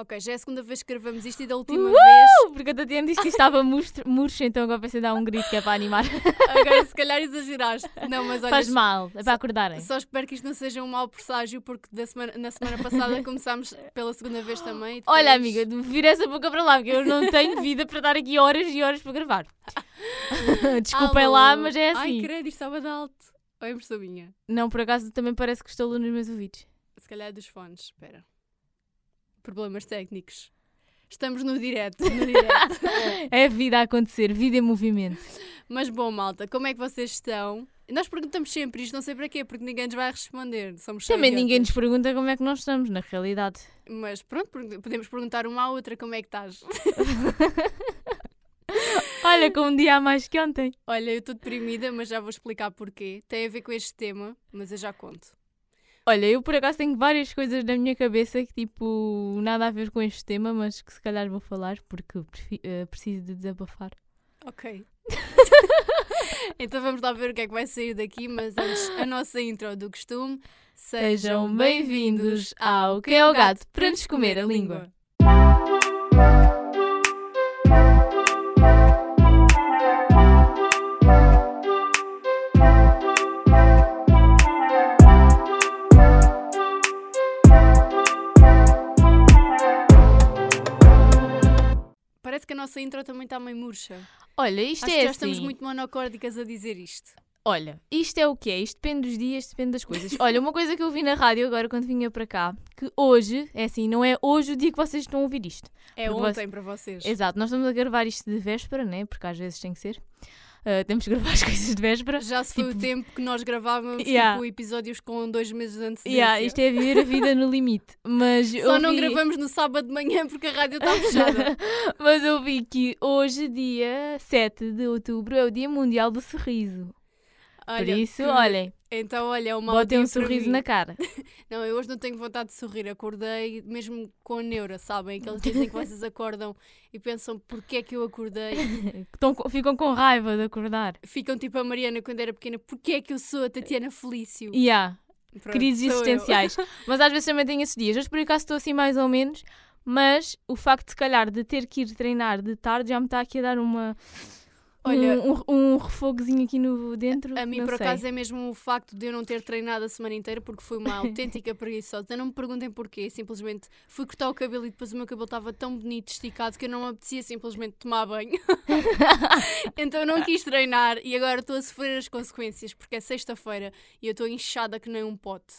Ok, já é a segunda vez que gravamos isto e da última vez. Porque a Tatiana disse que isto estava murcho, murcho, então agora pensei em dar um grito que é para animar. Agora se calhar exageraste. Não, mas olha, Faz mal, é para acordarem. só espero que isto não seja um mau presságio, porque semana, na semana passada começámos pela segunda vez também. e Olha, depois- amiga, vira essa boca para lá, porque eu não tenho vida para dar aqui horas e horas para gravar. Desculpem Alô? lá, mas é Ai, assim. credo, isto estava de alto. Ou é impressão minha? Não, por acaso também parece que estou nos meus ouvidos. Se calhar é dos fones, espera. Problemas técnicos. Estamos no direto, no direto. É a vida a acontecer, vida em movimento. Mas bom, malta, como é que vocês estão? Nós perguntamos sempre isto, não sei para quê, porque ninguém nos vai responder. Somos Também ninguém nos pergunta como é que nós estamos, na realidade. Mas pronto, podemos perguntar uma à outra como é que estás. Olha, com um dia a mais que ontem. Olha, eu estou deprimida, mas já vou explicar porquê. Tem a ver com este tema, mas eu já conto. Olha, eu por acaso tenho várias coisas na minha cabeça que, tipo, nada a ver com este tema, mas que se calhar vou falar porque eh, preciso de desabafar. Ok. então vamos lá ver o que é que vai sair daqui, mas antes, a nossa intro do costume. Sejam bem-vindos ao Que é o Gato para nos comer a língua. Parece que a nossa intro também está meio murcha. Olha, isto Acho é que já assim. estamos muito monocórdicas a dizer isto. Olha, isto é o que é, isto depende dos dias, depende das coisas. Olha, uma coisa que eu vi na rádio agora quando vinha para cá, que hoje, é assim, não é hoje o dia que vocês estão a ouvir isto. É Porque ontem para vocês. Exato, nós estamos a gravar isto de véspera, né? Porque às vezes tem que ser. Ah, temos que gravar as coisas de véspera. Já se foi Tipo- o tempo que nós gravávamos Yeah. tipo, episódios com dois meses de antecedência. Yeah, isto é viver a vida no limite. Mas Só não vi- gravamos no sábado de manhã porque a rádio está fechada. Mas eu vi que hoje, dia 7 de outubro, é o Dia Mundial do Sorriso. Por Olha, isso, que- olhem, Então, olha, é uma botem um sorriso na cara. Não, eu hoje não tenho vontade de sorrir. Acordei mesmo com a neura, sabem? Aqueles dias em que vocês acordam e pensam porquê é que eu acordei. Estão ficam com raiva de acordar. Ficam tipo a Mariana quando era pequena. Porquê é que eu sou a Tatiana Felício? Há Pronto, crises existenciais. Mas às vezes também tenho esses dias. Hoje por acaso estou assim mais ou menos. Mas o facto de, se calhar, de ter que ir treinar de tarde já me está aqui a dar uma... Olha, um, um, um refogozinho aqui no dentro. A mim, não por sei. acaso, é mesmo o facto de eu não ter treinado a semana inteira porque fui uma autêntica preguiçosa. Não me perguntem porquê, simplesmente fui cortar o cabelo e depois o meu cabelo estava tão bonito, esticado, que eu não me apetecia simplesmente tomar banho. então eu não quis treinar e agora estou a sofrer as consequências porque é sexta-feira e eu estou inchada que nem um pote.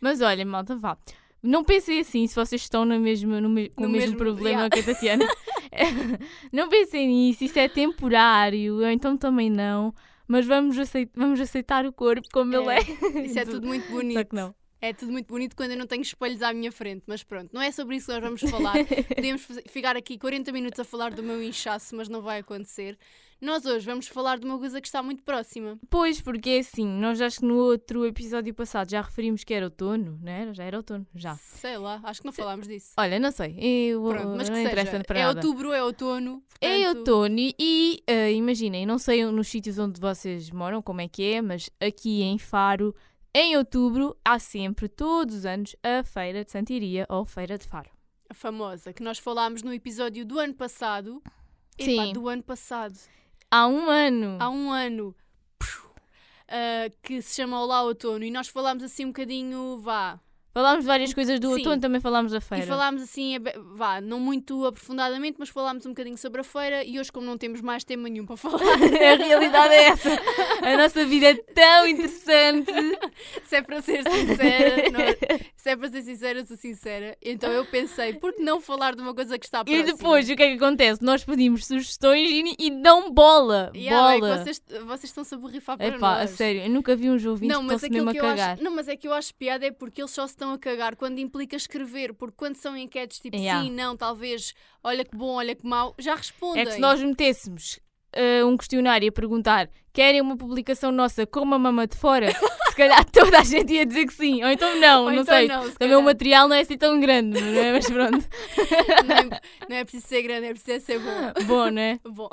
Mas olha, malta, vá. Não pensem assim se vocês estão no mesmo, no me- com No o mesmo, mesmo- problema yeah. que a Tatiana. não pensem nisso, isso é temporário, ou então também não. Mas vamos, aceit- vamos aceitar o corpo como ele É, é. Isso é tudo muito bonito. Só que não. É tudo muito bonito quando eu não tenho espelhos à minha frente, mas pronto, não é sobre isso que nós vamos falar. Podemos ficar aqui 40 minutos a falar do meu inchaço, mas não vai acontecer. Nós hoje vamos falar de uma coisa que está muito próxima. Pois, porque é assim, nós acho que no outro episódio passado já referimos que era outono, não era? Já era outono, já. Sei lá, acho que não falámos disso. Olha, não sei, eu, Pronto, mas que não interessa seja, para é nada. outubro, é outono. É portanto, outono e eh, imaginem, não sei nos sítios onde vocês moram como é que é, mas aqui em Faro, em outubro, há sempre, todos os anos, a Feira de Santiria ou Feira de Faro. A famosa, que nós falámos no episódio do ano passado. Sim. do ano passado. Há um ano. Há um ano. ah, que se chama Olá Outono e nós falámos assim um bocadinho, vá, Falámos de várias coisas do Sim. outono, também falámos da feira. E falámos assim, vá, não muito aprofundadamente, mas falámos um bocadinho sobre a feira e hoje, como não temos mais tema nenhum para falar, a realidade é essa. A nossa vida é tão interessante. se é para ser sincera, não- se é para ser sincera, sou sincera. Então eu pensei, por que não falar de uma coisa que está E próxima? depois, o que é que acontece? Nós pedimos sugestões e, e dão bola. Yeah, bola. bem, vocês, vocês estão-se a borrifar para Epá, a nós. sério, eu nunca vi uns ouvintes Não que mas, estão-se mesmo a que cagar. acho, não, mas é que eu acho piada é porque eles só se estão a cagar quando implica escrever, porque quando são enquetes tipo Yeah. sim, não, talvez, olha que bom, olha que mau, já respondem. É que se nós metêssemos eh, um questionário a perguntar querem uma publicação nossa com uma mama de fora, se calhar toda a gente ia dizer que sim. Ou então não, Ou não então sei. não, se Também calhar. o material não é assim tão grande, não é? Mas pronto. não, é, não é preciso ser grande, é preciso ser bom. Bom, né? Bom,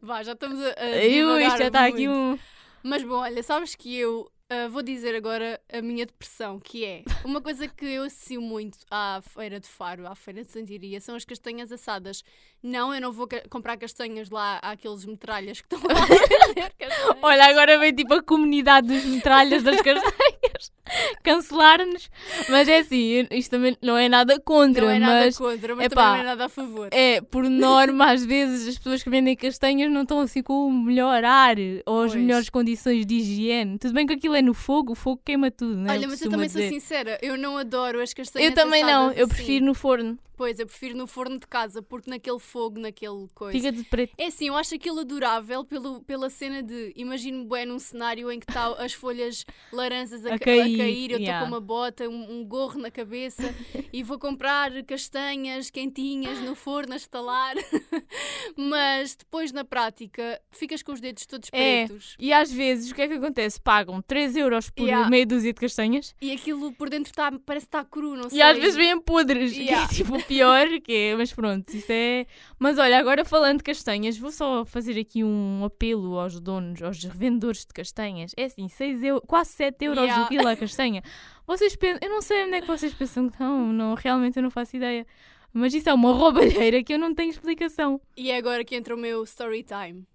vá, já estamos a, a Eu, divagar isto já está aqui muito. um. Mas bom, olha, sabes que eu ah, vou dizer agora a minha depressão, que é uma coisa que eu associo muito à feira de Faro, à feira de Santiria, são as castanhas assadas. Não, eu não vou ca- comprar castanhas lá àqueles metralhas que estão lá a castanhas. Olha, agora vem tipo a comunidade dos metralhas das castanhas cancelar-nos. Mas é assim, isto também não é nada contra, não é nada mas contra, mas epá, também não é nada a favor. é, por norma, às vezes as pessoas que vendem castanhas não estão assim com o melhor ar ou as Pois. melhores condições de higiene. Tudo bem que aquilo é no fogo, o fogo queima tudo, né? Olha, mas eu também sou dizer. sincera, eu não adoro as castanhas Eu também não, eu assim. prefiro no forno. Pois, eu prefiro no forno de casa, porque naquele fogo, naquele coisa. Fica de preto. É assim, eu acho aquilo adorável pelo, pela cena de imagino bem num cenário em que está as folhas laranjas a, A ca- cair, a cair, eu estou yeah. com uma bota, um, um gorro na cabeça e vou comprar castanhas quentinhas no forno a estalar. Mas depois na prática ficas com os dedos todos É. pretos E às vezes o que é que acontece? Pagam 3 euros por Yeah. meia dúzia de castanhas e aquilo por dentro tá, parece que está cru, não sei. e às vezes vêm podres, Yeah. é tipo pior, que é, mas pronto, isso é. Mas olha, agora falando de castanhas, vou só fazer aqui um apelo aos donos, aos revendedores de castanhas. É assim, 6 euros, quase 7 euros Yeah. o quilo a castanha. Vocês pensam, eu não sei onde é que vocês pensam que estão, não, realmente eu não faço ideia. Mas isso é uma roubalheira que eu não tenho explicação. E é agora que entra o meu story time.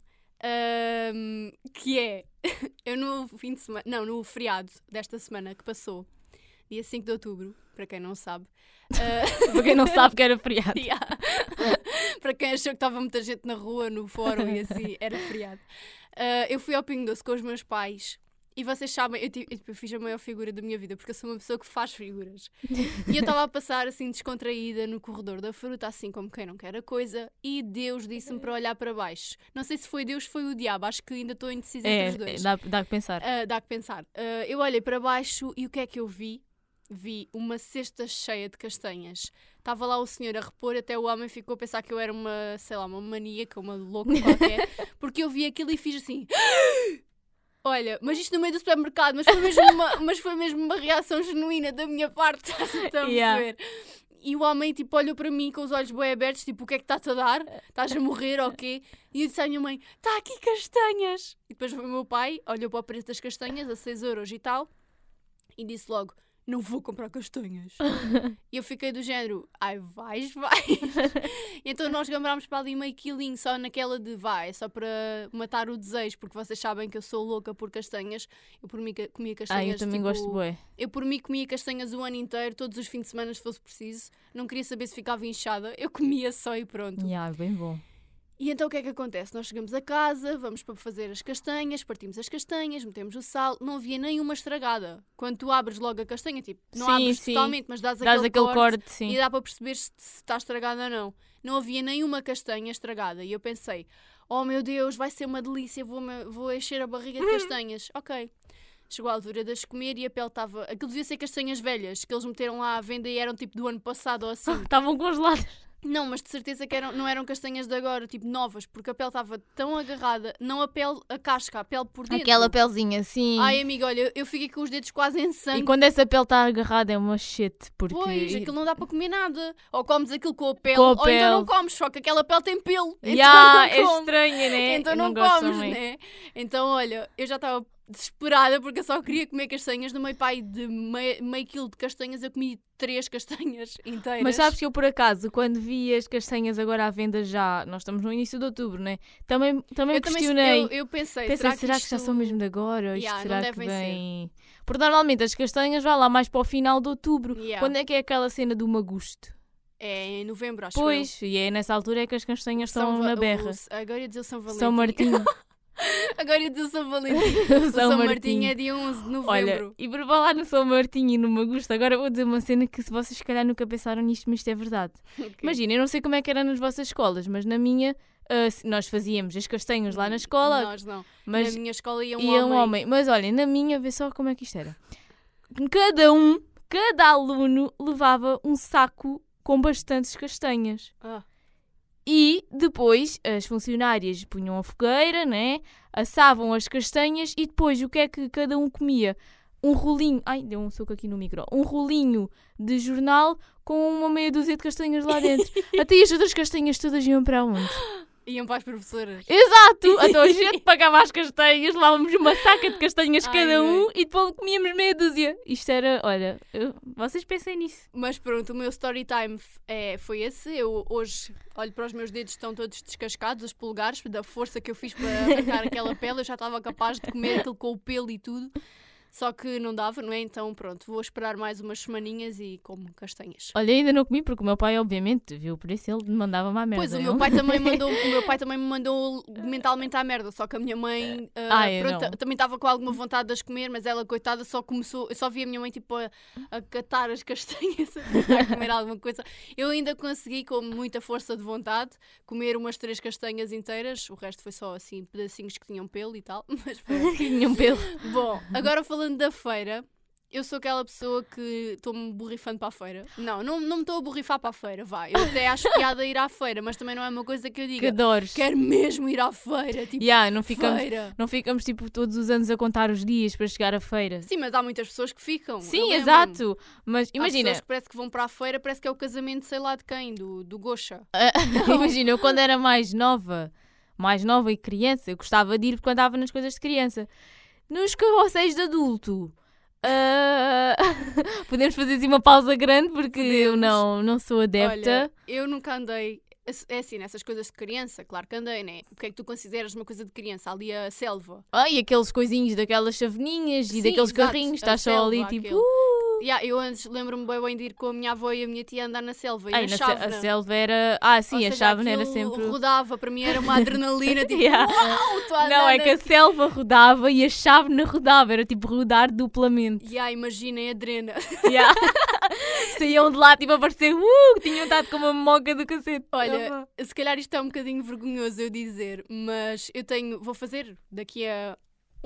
Ahm, que é, eu no fim de semana, não, no feriado desta semana que passou, dia 5 de outubro, para quem não sabe. ah, Para quem não sabe que era feriado. yeah. para quem achou que estava muita gente na rua, no fórum e assim, era feriado. Ah, eu fui ao Pingo Doce com os meus pais. E vocês sabem, eu, ti- eu, tipo, eu fiz a maior figura da minha vida, porque eu sou uma pessoa que faz figuras. E eu estava a passar assim descontraída no corredor da fruta, assim como quem não quer a coisa, e Deus disse-me para olhar para baixo. Não sei se foi Deus, foi o diabo, acho que ainda estou indecisa É, entre os dois. dá, dá que pensar. Ah, dá que pensar. Ah, eu olhei para baixo e o que é que eu vi? Vi uma cesta cheia de castanhas. Estava lá o senhor a repor, até o homem ficou a pensar que eu era uma, sei lá, uma maníaca, uma louca qualquer, porque eu vi aquilo e fiz assim. Olha, mas isto no meio do supermercado, mas foi mesmo uma, mas foi mesmo uma reação genuína da minha parte, estás a perceber? Yeah. E o homem tipo olhou para mim com os olhos bem abertos, tipo, o que é que está-te a dar? Estás a morrer ou quê? E eu disse à minha mãe, está aqui castanhas! E depois foi o meu pai, olhou para o preço das castanhas, a 6 euros e tal, e disse logo, não vou comprar castanhas. e eu fiquei do género, ai vais, vais. então nós gambrámos para ali meio quilinho só naquela de vai, só para matar o desejo, porque vocês sabem que eu sou louca por castanhas. Eu por mim comia Ah, castanhas. eu também tipo, gosto de bué. eu por mim comia castanhas o ano inteiro, todos os fins de semana se fosse preciso. Não queria saber se ficava inchada, eu comia só e pronto. Yeah, bem bom. E então o que é que acontece? Nós chegamos a casa, vamos para fazer as castanhas, partimos as castanhas, metemos o sal, não havia nenhuma estragada. Quando tu abres logo a castanha, tipo, não Sim, abres sim. totalmente, mas dás, Dás aquele, aquele corte, corte, e dá para perceber se, se está estragada ou não. Não havia nenhuma castanha estragada. E eu pensei, oh meu Deus, vai ser uma delícia, vou, vou encher a barriga de castanhas. ok. Chegou a altura de as comer e a pele estava. Aquilo devia ser castanhas velhas que eles meteram lá à venda e eram tipo do ano passado ou assim. Estavam congeladas. Não, mas de certeza que eram, não eram castanhas de agora, tipo novas, porque a pele estava tão agarrada, não a pele, a casca, a pele por dentro. Aquela pelzinha, sim. Ai, amiga, olha, eu- fiquei com os dedos quase em sangue. E quando essa pele está agarrada é uma shit, porque... Pois, aquilo não dá para comer nada. Ou comes aquilo com a pele, Com a ou então não comes, só que aquela pele tem pelo. Então Ya, é não estranha, né? Então não, gosto comes, né? Então, olha, eu já estava desesperada porque eu só queria comer castanhas. No meio pai de meio, meio quilo de castanhas, eu comi três castanhas inteiras. Mas sabes que eu, por acaso, quando vi as castanhas agora à venda já, nós estamos no início de outubro, né? Também, também eu também questionei. eu, eu pensei, Pensei, será, que, já isto... são mesmo de agora? Ou isto será que devem ser. vem... Porque normalmente as castanhas vão lá mais para o final de outubro. Ya. Quando é que é aquela cena do magusto? É em novembro, acho Pois, e é nessa altura é que as castanhas eu. estão São na berra. agora ia dizer o São Valentim. São Martinho. agora ia dizer o São Valentim. O São São, Martinho. Martinho é dia 11 de novembro. Olha, e por falar no São Martinho e no Magusto, agora vou dizer uma cena que se vocês se calhar nunca pensaram nisto, mas isto é verdade. Ok. Imagina, eu não sei como é que era nas vossas escolas, mas na minha se- nós fazíamos as castanhas lá na escola, Nós não. mas Na minha escola ia um ia homem. um homem. Mas olha, na minha, vê só como é que isto era. Cada um, cada aluno levava um saco com bastantes castanhas. Ah, E depois as funcionárias punham a fogueira, né? assavam as castanhas e depois o que é que cada um comia? Um rolinho, ai, deu um soco aqui no micro. Um rolinho de jornal com uma meia dúzia de castanhas lá dentro. Até as outras castanhas todas iam para onde? Iam para as professoras. Exato! Então a gente pagava as castanhas, levávamos uma saca de castanhas Ai, cada um ai. e depois comíamos meia dúzia. Isto era, olha, eu- vocês pensem nisso. Mas pronto, o meu story time é, foi esse. Eu hoje olho para os meus dedos, estão todos descascados, os polegares, da força que eu fiz para arrancar aquela pele. Eu já estava capaz de comer aquilo com o pelo e tudo. Só que não dava, não é? Então pronto, vou esperar mais umas semaninhas e como castanhas. Olha, ainda não comi porque o meu pai, obviamente, viu por isso ele me mandava-me à merda. Pois, o não? meu pai também mandou, o meu pai também me mandou mentalmente à merda, só que a minha mãe Ai, pronto, também estava com alguma vontade de as comer, mas ela, coitada, só começou, eu só vi a minha mãe tipo a, a catar as castanhas, a comer alguma coisa. Eu ainda consegui, com muita força de vontade, comer umas três castanhas inteiras, o resto foi só assim, pedacinhos que tinham pelo e tal, mas pronto. Tinha um pelo. Bom, agora falando da feira, eu sou aquela pessoa que estou-me borrifando para a feira. Não, não, não me estou a borrifar para a feira, vai. Eu até acho piada ir à feira, mas também não é uma coisa que eu Que diga. adores. Quero mesmo ir à feira, tipo, Yeah, não ficamos, feira. não ficamos tipo todos os anos a contar os dias para chegar à feira. Sim, mas há muitas pessoas que ficam. Sim, exato. Mas Há imagina, pessoas que parece que vão para a feira, parece que é o casamento, sei lá de quem, do, do Gocha. imagina, eu quando era mais nova, mais nova e criança, eu gostava de ir porque andava nas coisas de criança. Nos carrosséis de adulto. ah, podemos fazer assim uma pausa grande porque eu Podemos. não, não sou adepta. Olha, eu nunca andei. É assim, nessas coisas de criança, claro que andei, né? O que é que tu consideras uma coisa de criança? Ali a selva. Ah, e aqueles coisinhos daquelas chaveninhas Sim, e daqueles exato, carrinhos, estás só ali tipo. aquele. "Uh". Yeah, eu antes lembro-me bem, bem de ir com a minha avó e a minha tia andar na selva. E Ai, na na se- chávena. a selva era. Ah, sim, Ou a chávena era sempre. rodava, para mim era uma adrenalina, tipo, Yeah. uau, Não, é que a selva rodava e a chávena rodava, era tipo rodar duplamente. Yeah, imaginem a drena. Yeah. Saíam de lá tipo a parecer uh, tinham estado com uma moca do cacete. Olha, se calhar isto é um bocadinho vergonhoso eu dizer, mas eu tenho, vou fazer daqui a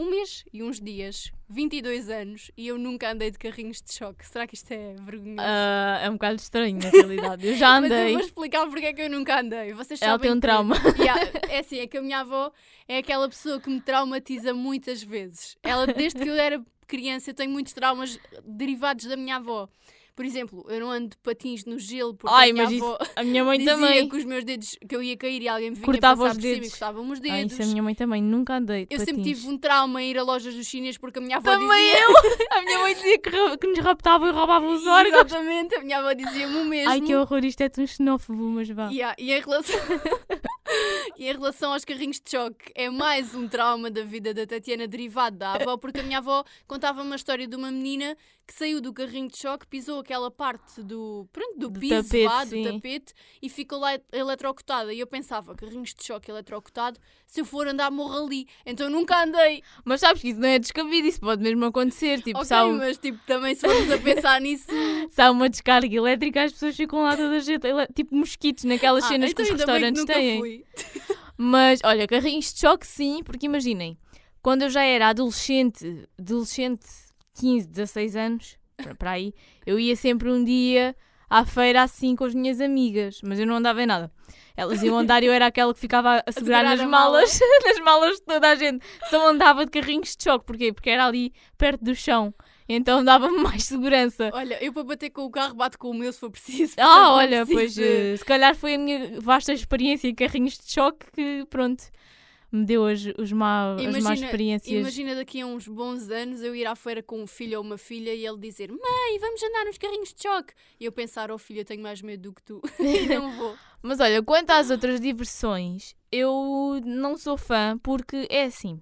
um mês e uns dias, 22 anos, e eu nunca andei de carrinhos de choque. Será que isto é vergonhoso? Ah, é um bocado estranho na realidade. Eu já Mas eu andei. vou explicar porque é que eu nunca andei. Vocês Ela tem um que- trauma. Yeah, é assim, é que a minha avó é aquela pessoa que me traumatiza muitas vezes. Ela, desde que eu era criança, eu tenho muitos traumas derivados da minha avó. Por exemplo, eu não ando de patins no gelo porque Ai, a minha mas isso- avó A minha mãe dizia também. que os meus dedos, que eu ia cair e alguém me vinha Cortava passar os por cima e dedos. cortava-me os Ah, dedos. isso a minha mãe também. Nunca andei. de Eu sempre patins. tive um trauma em ir a lojas dos chineses porque a minha avó Também dizia... eu! A minha mãe dizia que, que nos raptavam e roubavam os órgãos. Exatamente, a minha avó dizia-me o mesmo. Ai, que horror, isto é tão xenófobo, mas vá. Yeah, e, em relação... e em relação aos carrinhos de choque, é mais um trauma da vida da Tatiana derivado da avó, porque a minha avó contava uma história de uma menina que saiu do carrinho de choque, pisou aquela parte do, pronto, do, Do piso tapete, lá, do sim. tapete, e ficou lá eletrocutada. E eu pensava, carrinhos de choque eletrocutado, se eu for andar morro ali. Então nunca andei. Mas sabes que isso não é descabido, isso pode mesmo acontecer. Tipo, ok, se, há um- mas tipo, também se formos a pensar nisso... se há uma descarga elétrica, as pessoas ficam lá toda a gente, tipo mosquitos naquelas Ah, cenas então que os restaurantes nunca têm. fui. Mas, olha, carrinhos de choque sim, porque imaginem, quando eu já era adolescente, adolescente, 15, 16 anos, para- aí, eu ia sempre um dia à feira assim com as minhas amigas, mas eu não andava em nada. Elas iam andar e eu era aquela que ficava a segurar segurar nas mala. malas, nas malas de toda a gente. Só andava de carrinhos de choque, porquê? Porque era ali perto do chão, então dava-me mais segurança. Olha, eu para bater com o carro bato com o meu se for preciso. Ah, olha, preciso pois eh, se calhar foi a minha vasta experiência em carrinhos de choque que, pronto, me deu as, os má, as más Imagina- experiências. Imagina daqui a uns bons anos eu ir à feira com um filho ou uma filha e ele dizer Mãe, vamos andar nos carrinhos de choque. E eu pensar, oh filho, eu tenho mais medo do que tu. e não vou. Mas olha, quanto às outras diversões, eu não sou fã porque é assim.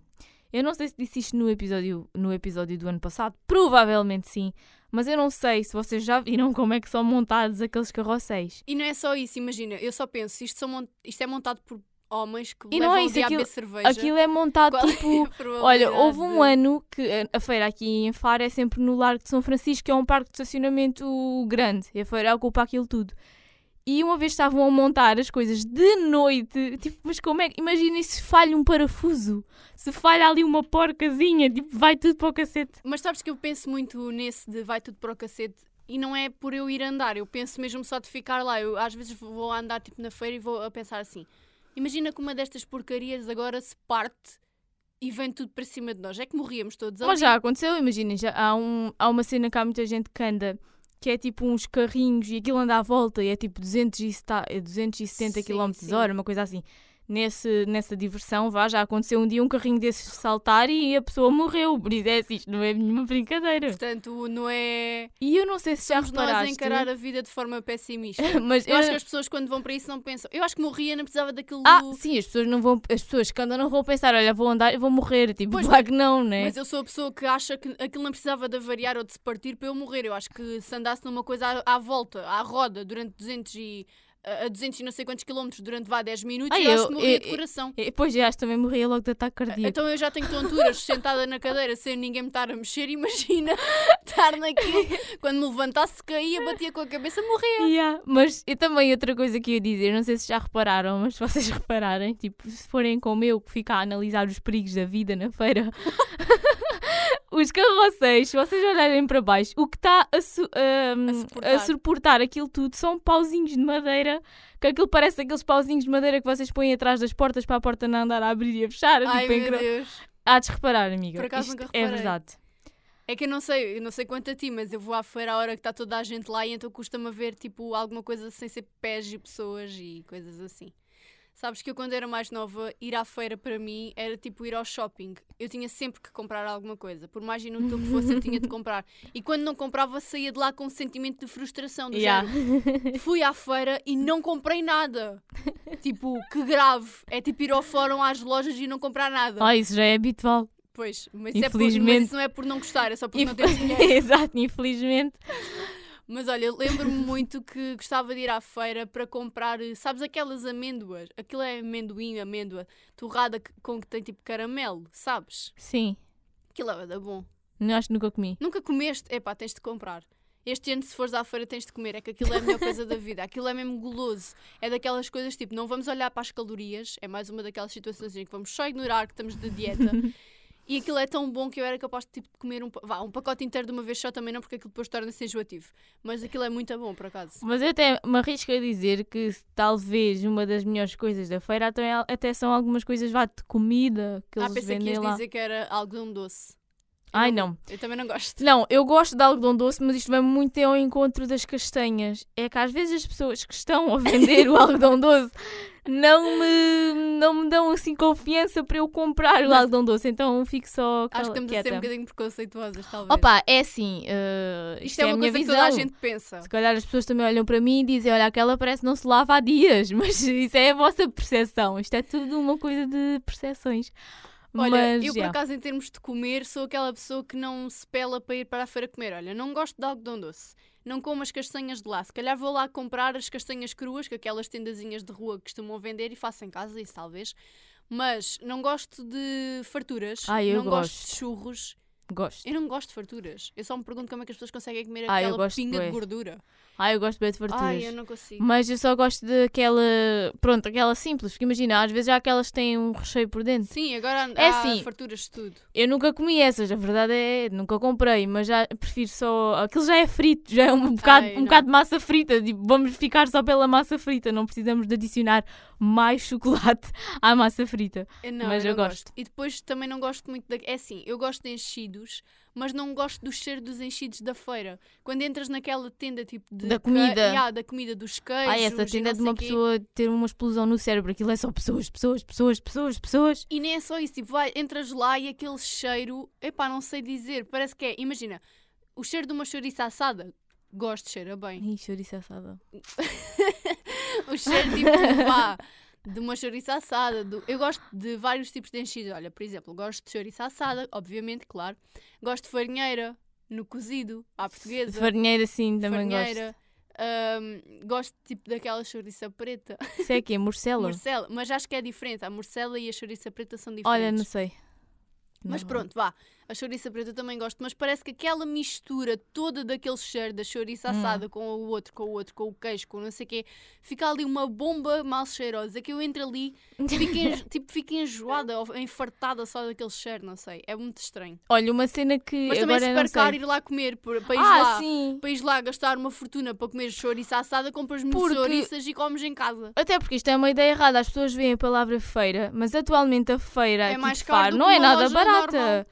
Eu não sei se disse isto no episódio, no episódio do ano passado, provavelmente sim, mas eu não sei se vocês já viram como é que são montados aqueles carrosséis. E não é só isso, imagina, eu só penso, isto, são isto é montado por homens que E não é isso, aquilo- cerveja. Aquilo é montado Qual é tipo. a Olha, houve um ano que a- a feira aqui em Faro é sempre no Largo de São Francisco, que é um parque de estacionamento grande. E a feira ocupa aquilo tudo. E uma vez estavam a montar as coisas de noite, tipo, mas como é que. Imaginem se falha um parafuso, se falha ali uma porcazinha, tipo, vai tudo para o cacete. Mas sabes que eu penso muito nesse de vai tudo para o cacete e não é por eu ir andar, eu penso mesmo só de ficar lá. Eu às vezes vou andar tipo na feira e vou a pensar assim: imagina que uma destas porcarias agora se parte e vem tudo para cima de nós. É que morríamos todos ali. Mas já aconteceu, imaginem, já há, um, há uma cena que há muita gente que anda, que é tipo uns carrinhos e aquilo anda à volta e é tipo 270, é 270 Sim, km sim. hora, uma coisa assim. Nesse, nessa diversão, vá, já aconteceu um dia um carrinho desses saltar e a pessoa morreu. Por isso é assim, isto não é nenhuma brincadeira. Portanto, não é. E eu não sei se já Somos nós a reparaste. encarar a vida de forma pessimista. Mas Eu eu- acho que as pessoas, quando vão para isso, não pensam. Eu acho que morria, não precisava daquilo. Ah, sim, as pessoas não vão, as pessoas que andam não vão pensar, olha, vou andar e vou morrer. Tipo, Pois, claro que não, né? Mas eu sou a pessoa que acha que aquilo não precisava de avariar ou de se partir para eu morrer. Eu acho que se andasse numa coisa à, à volta, à roda, durante 200 e. a a 200 e não sei quantos quilómetros durante vá 10 minutos, Ai, eu, acho eu- que morria eu- de coração. E depois já acho que também morria logo de ataque cardíaco. Então eu já tenho tonturas sentada na cadeira sem ninguém me estar a mexer. Imagina estar naquilo. Quando me levantasse, caía, batia com a cabeça, morria. Yeah, Mas e também outra coisa que eu ia dizer, não sei se já repararam, mas se vocês repararem, tipo, se forem como eu que fica a analisar os perigos da vida na feira, os carroceiros, se vocês olharem para baixo, o que está a, su- ahm, A suportar. a suportar aquilo tudo são pauzinhos de madeira, que aquilo parece aqueles pauzinhos de madeira que vocês põem atrás das portas para a porta não andar a abrir e a fechar. Ai tipo, meu Deus. Há de reparar, amiga. Por acaso Isto nunca é verdade. É que eu não sei, eu não sei quanto a ti, mas eu vou à feira à hora que está toda a gente lá e então custa-me ver tipo alguma coisa sem ser pés e pessoas e coisas assim. Sabes que eu quando era mais nova, ir à feira para mim era tipo ir ao shopping. Eu tinha sempre que comprar alguma coisa. Por mais inútil que fosse, eu tinha de comprar. E quando não comprava, saía de lá com um sentimento de frustração. Do Yeah. género. Fui à feira e não comprei nada. Tipo, que grave. É tipo ir ao fórum às lojas e não comprar nada. Ah, isso já é habitual. Pois, mas, isso é por, mas Infelizmente. isso não é por não gostar, é só porque não Inf- tens dinheiro. Exato, infelizmente. Mas olha, lembro-me muito que gostava de ir à feira para comprar, sabes, aquelas amêndoas. Aquilo é amendoim, amêndoa, torrada que- com que tem tipo caramelo, sabes? Sim. Aquilo é da bom. Não acho que nunca comi. Nunca comeste? Epá, tens de comprar. Este ano, se fores à feira, tens de comer. É que aquilo é a melhor coisa da vida. Aquilo é mesmo goloso. É daquelas coisas tipo, não vamos olhar para as calorias. É mais uma daquelas situações em que vamos só ignorar que estamos de dieta. E aquilo é tão bom que eu era capaz de, tipo, comer um, vá, um pacote inteiro de uma vez só também não, porque aquilo depois torna-se enjoativo. Mas aquilo é muito bom, por acaso. Mas eu até me arrisco a dizer que talvez uma das melhores coisas da feira até, até são algumas coisas vá, de comida que Ah, eles pensei que vendem ias lá. dizer que era algodão doce. Ai não. Eu também não gosto. Não, eu gosto de algodão doce, mas isto vai muito ao encontro das castanhas. É que às vezes as pessoas que estão a vender o algodão doce não me, não me dão assim confiança para eu comprar o algodão doce, então fico só Acho que estamos a ser quieta. um bocadinho preconceituosas, talvez. Opa, é assim, eh, isto, Isto é a uma coisa que visão. toda a gente pensa. Se calhar as pessoas também olham para mim e dizem: Olha, aquela parece que não se lava há dias, mas isso é a vossa percepção. Isto é tudo uma coisa de percepções. Olha, mas, eu por já. acaso, em termos de comer, sou aquela pessoa que não se pela para ir para a feira comer. Olha, não gosto de algodão doce. Não como as castanhas de lá. Se calhar vou lá comprar as castanhas cruas, que aquelas tendazinhas de rua costumam vender e faço em casa, isso talvez. Mas não gosto de farturas. Ah, eu não gosto gosto. de churros. Gosto. Eu não gosto de farturas. Eu só me pergunto como é que as pessoas conseguem comer Ah, aquela pinga de gordura. Ah, eu gosto bem de farturas. Ai, eu não consigo. Mas eu só gosto daquela. Pronto, aquela simples. Porque imagina, às vezes há aquelas que têm um recheio por dentro. Sim, agora É há assim. farturas de tudo. Eu nunca comi essas, a verdade é. Nunca comprei, mas já prefiro só. Aquilo já é frito, já é um bocado, Ai, um bocado de massa frita. Tipo, vamos ficar só pela massa frita, não precisamos de adicionar mais chocolate à massa frita. Eu não, Mas eu eu não gosto. E depois também não gosto muito da. É assim, eu gosto de enchidos, mas não gosto do cheiro dos enchidos da feira. Quando entras naquela tenda tipo de. Da que- comida. Yeah, da comida dos queijos. Ah, essa tenda de uma quê. pessoa ter uma explosão no cérebro. Aquilo é só pessoas, pessoas, pessoas, pessoas, pessoas. E nem é só isso, tipo, vai, entras lá e aquele cheiro, epá, não sei dizer, parece que é, imagina, o cheiro de uma chouriça assada, gosto de cheira bem. Ih, chouriça assada. o cheiro tipo, vá, de uma chouriça assada, do- eu gosto de vários tipos de enchidos, olha, por exemplo, gosto de chouriça assada, obviamente, claro, gosto de farinheira, no cozido, à portuguesa, Farinheira, sim, também farinheira, Ahm, gosto tipo daquela chouriça preta, gosto. Isso é que é morcela? morcela, mas acho que é diferente, a morcela e a chouriça preta são diferentes. Olha, não sei. Mas Não. pronto, vá. A chouriça preta eu também gosto, mas parece que aquela mistura toda daquele cheiro da chouriça Hum. assada com o outro, com o outro, com o queijo, com não sei o quê, fica ali uma bomba mal cheirosa que eu entro ali, fico, enjo- tipo, fico enjoada ou enfartada só daquele cheiro, não sei. É muito estranho. Olha, uma cena que Mas também sei. caro ir lá comer, por- para ir Ah, lá. sim. Para ir lá gastar uma fortuna para comer chouriça assada, compras mil Porque- chouriças e comes em casa. Até porque isto é uma ideia errada. As pessoas veem a palavra feira, mas atualmente a feira É aqui mais caro Faro não é nada barata.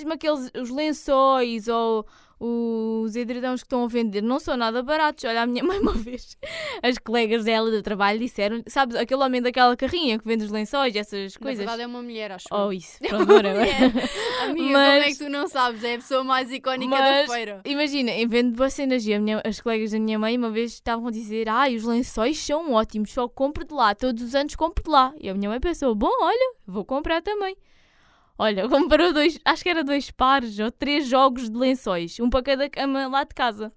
Mesmo aqueles os lençóis ou os edredões que estão a vender não são nada baratos. Olha, a minha mãe uma vez, as colegas dela de trabalho disseram, sabes, aquele homem daquela carrinha que vende os lençóis, essas Na coisas. verdade é uma mulher, acho. Oh, isso, pronto, ora bem. Mulher. Amiga, Mas- como é que tu não sabes? É a pessoa mais icónica Mas- da feira. Imagina, em vendo boas cenas, e as colegas da minha mãe uma vez estavam a dizer: Ai, os lençóis são ótimos, só compro de lá, todos os anos compro de lá. E a minha mãe pensou: Bom, olha, vou comprar também. Olha, comprou dois, acho que era dois pares ou três jogos de lençóis, um para cada cama lá de casa.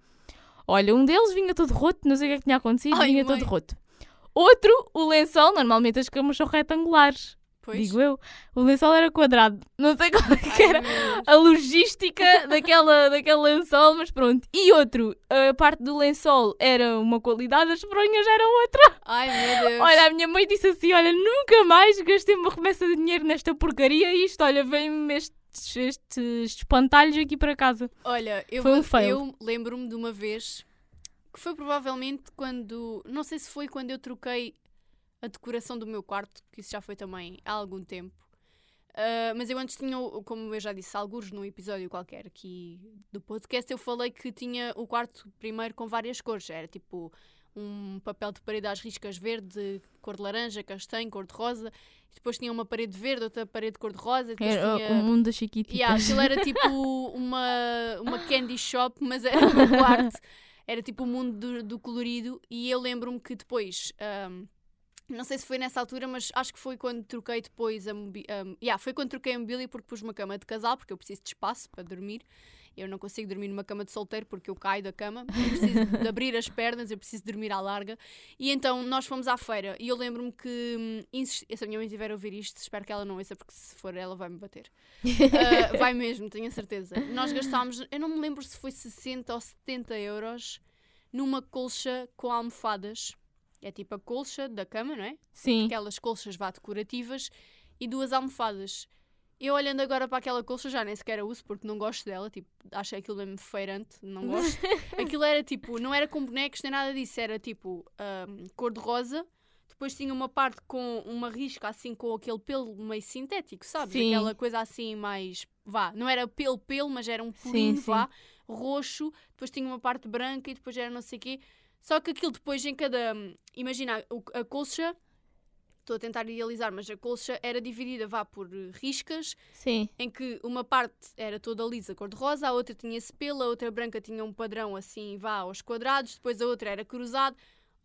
Olha, um deles vinha todo roto, não sei o que é que tinha acontecido, Ai, vinha mãe. todo roto. Outro, o lençol, normalmente as camas são retangulares, Pois. digo eu. O lençol era quadrado, não sei qual é Ai, era a logística daquela, daquele lençol, mas pronto. E outro, a parte do lençol era uma qualidade, as fronhas eram outra. Ai, meu Deus. Olha, a minha mãe disse assim: Olha, nunca mais gastei uma remessa de dinheiro nesta porcaria e isto, olha, vem-me estes, estes espantalhos aqui para casa. Olha, eu, um eu lembro-me de uma vez que foi provavelmente quando. Não sei se foi quando eu troquei a decoração do meu quarto, que isso já foi também há algum tempo. Ah, mas eu antes tinha, o- como eu já disse, alguns num episódio qualquer aqui do podcast, eu falei que tinha o quarto primeiro com várias cores. Era tipo um papel de parede às riscas verde, cor de laranja, castanho, cor de rosa. Depois tinha uma parede verde, outra parede de cor de rosa. Era tinha... o mundo das chiquititas. Yeah, aquilo era tipo uma, uma candy shop, mas era um quarto. Era tipo o mundo do, do colorido. E eu lembro-me que depois, ahm, não sei se foi nessa altura, mas acho que foi quando troquei depois a mobília. yeah, foi quando troquei a mobília porque pus uma cama de casal, porque eu preciso de espaço para dormir. Eu não consigo dormir numa cama de solteiro porque eu caio da cama. Eu preciso de abrir as pernas, eu preciso dormir à larga. E então nós fomos à feira e eu lembro-me que, hum, se a minha mãe estiver a ouvir isto, espero que ela não ouça, porque se for ela vai-me bater. Uh, vai mesmo, tenho a certeza. Nós gastámos, eu não me lembro se foi 60 ou 70 euros numa colcha com almofadas. É tipo a colcha da cama, não é? Sim. Aquelas colchas vá decorativas e duas almofadas. Eu olhando agora para aquela colcha já nem sequer a uso porque não gosto dela, tipo, acho aquilo mesmo feirante, não gosto. aquilo era tipo, não era com bonecos nem nada disso, era tipo ahm, cor-de-rosa. Depois tinha uma parte com uma risca assim com aquele pelo meio sintético, sabes? Sim. Aquela coisa assim mais, vá, não era pelo-pelo, mas era um purinho, Sim, sim. vá, roxo. Depois tinha uma parte branca e depois era não sei o quê. Só que aquilo depois em cada, imagina, o- a colcha estou a tentar idealizar, mas a colcha era dividida, vá, por eh, riscas, Sim. em que uma parte era toda lisa, cor-de-rosa, a outra tinha pelo, a outra branca tinha um padrão assim, vá, aos quadrados, depois a outra era cruzado.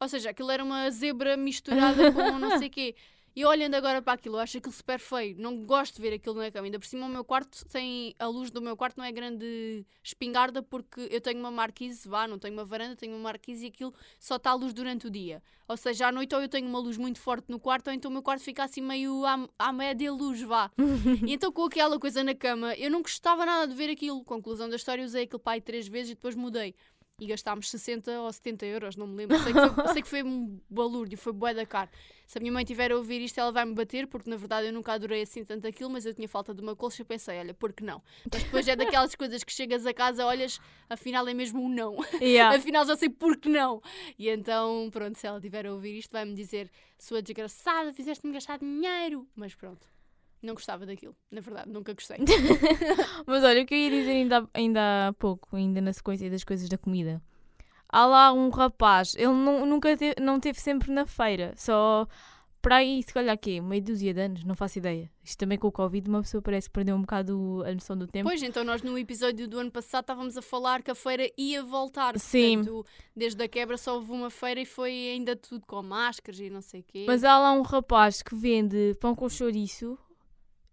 Ou seja, aquilo era uma zebra misturada com não sei o quê. E olhando agora para aquilo, eu acho aquilo super feio. Não gosto de ver aquilo na cama. Ainda por cima, o meu quarto tem. A luz do meu quarto não é grande espingarda porque eu tenho uma marquise, vá, não tenho uma varanda, tenho uma marquise e aquilo só está à luz durante o dia. Ou seja, à noite ou eu tenho uma luz muito forte no quarto ou então o meu quarto fica assim meio à, à média luz, vá. e então com aquela coisa na cama, eu não gostava nada de ver aquilo. Conclusão da história, usei aquele pai três vezes e depois mudei. E gastámos 60 ou 70 euros, não me lembro. Sei que foi, sei que foi um balúrdio, foi bué da caro. Se a minha mãe tiver a ouvir isto, ela vai me bater, porque na verdade eu nunca adorei assim tanto aquilo, mas eu tinha falta de uma colcha e pensei, olha, por que não? Mas depois é daquelas coisas que chegas a casa, olhas, afinal é mesmo um não. Yeah. Afinal já sei por que não. E então, pronto, se ela tiver a ouvir isto, vai-me dizer: sua desgraçada, fizeste-me gastar dinheiro. Mas pronto, não gostava daquilo. Na verdade, nunca gostei. Mas olha, o que eu ia dizer ainda, ainda há pouco, ainda na sequência das coisas da comida. Há lá um rapaz, ele nu- nunca teve, não teve sempre na feira, só para aí, se calhar quê? Meia dúzia de anos, não faço ideia. Isto também com o Covid, uma pessoa parece que perdeu um bocado a noção do tempo. Pois, então nós no episódio do ano passado estávamos a falar que a feira ia voltar. Sim. Portanto, desde a quebra só houve uma feira e foi ainda tudo com máscaras e não sei o quê. Mas há lá um rapaz que vende pão com chouriço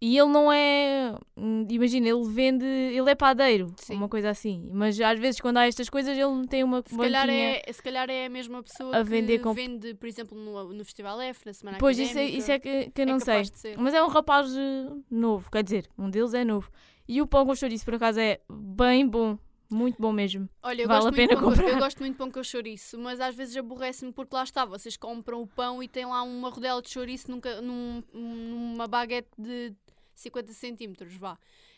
e ele não é. hum, Imagina, ele vende. Ele é padeiro, Sim. uma coisa assim. Mas às vezes, quando há estas coisas, ele tem uma se calhar, é, se calhar é a mesma pessoa a que vender com- vende, por exemplo, no, no Festival F, na Semana Pois, isso é, isso é que, que eu não sei. capaz de ser. Mas é um rapaz eh, novo, quer dizer, um deles é novo. E o pão com chouriço, por acaso, é bem bom. Muito bom mesmo. Olha, eu, Vale gosto a muito pena com- comprar. eu gosto muito de pão com chouriço, mas às vezes aborrece-me porque lá está, vocês compram o pão e tem lá uma rodela de chouriço nunca, num- numa baguete de 50 centímetros, vá.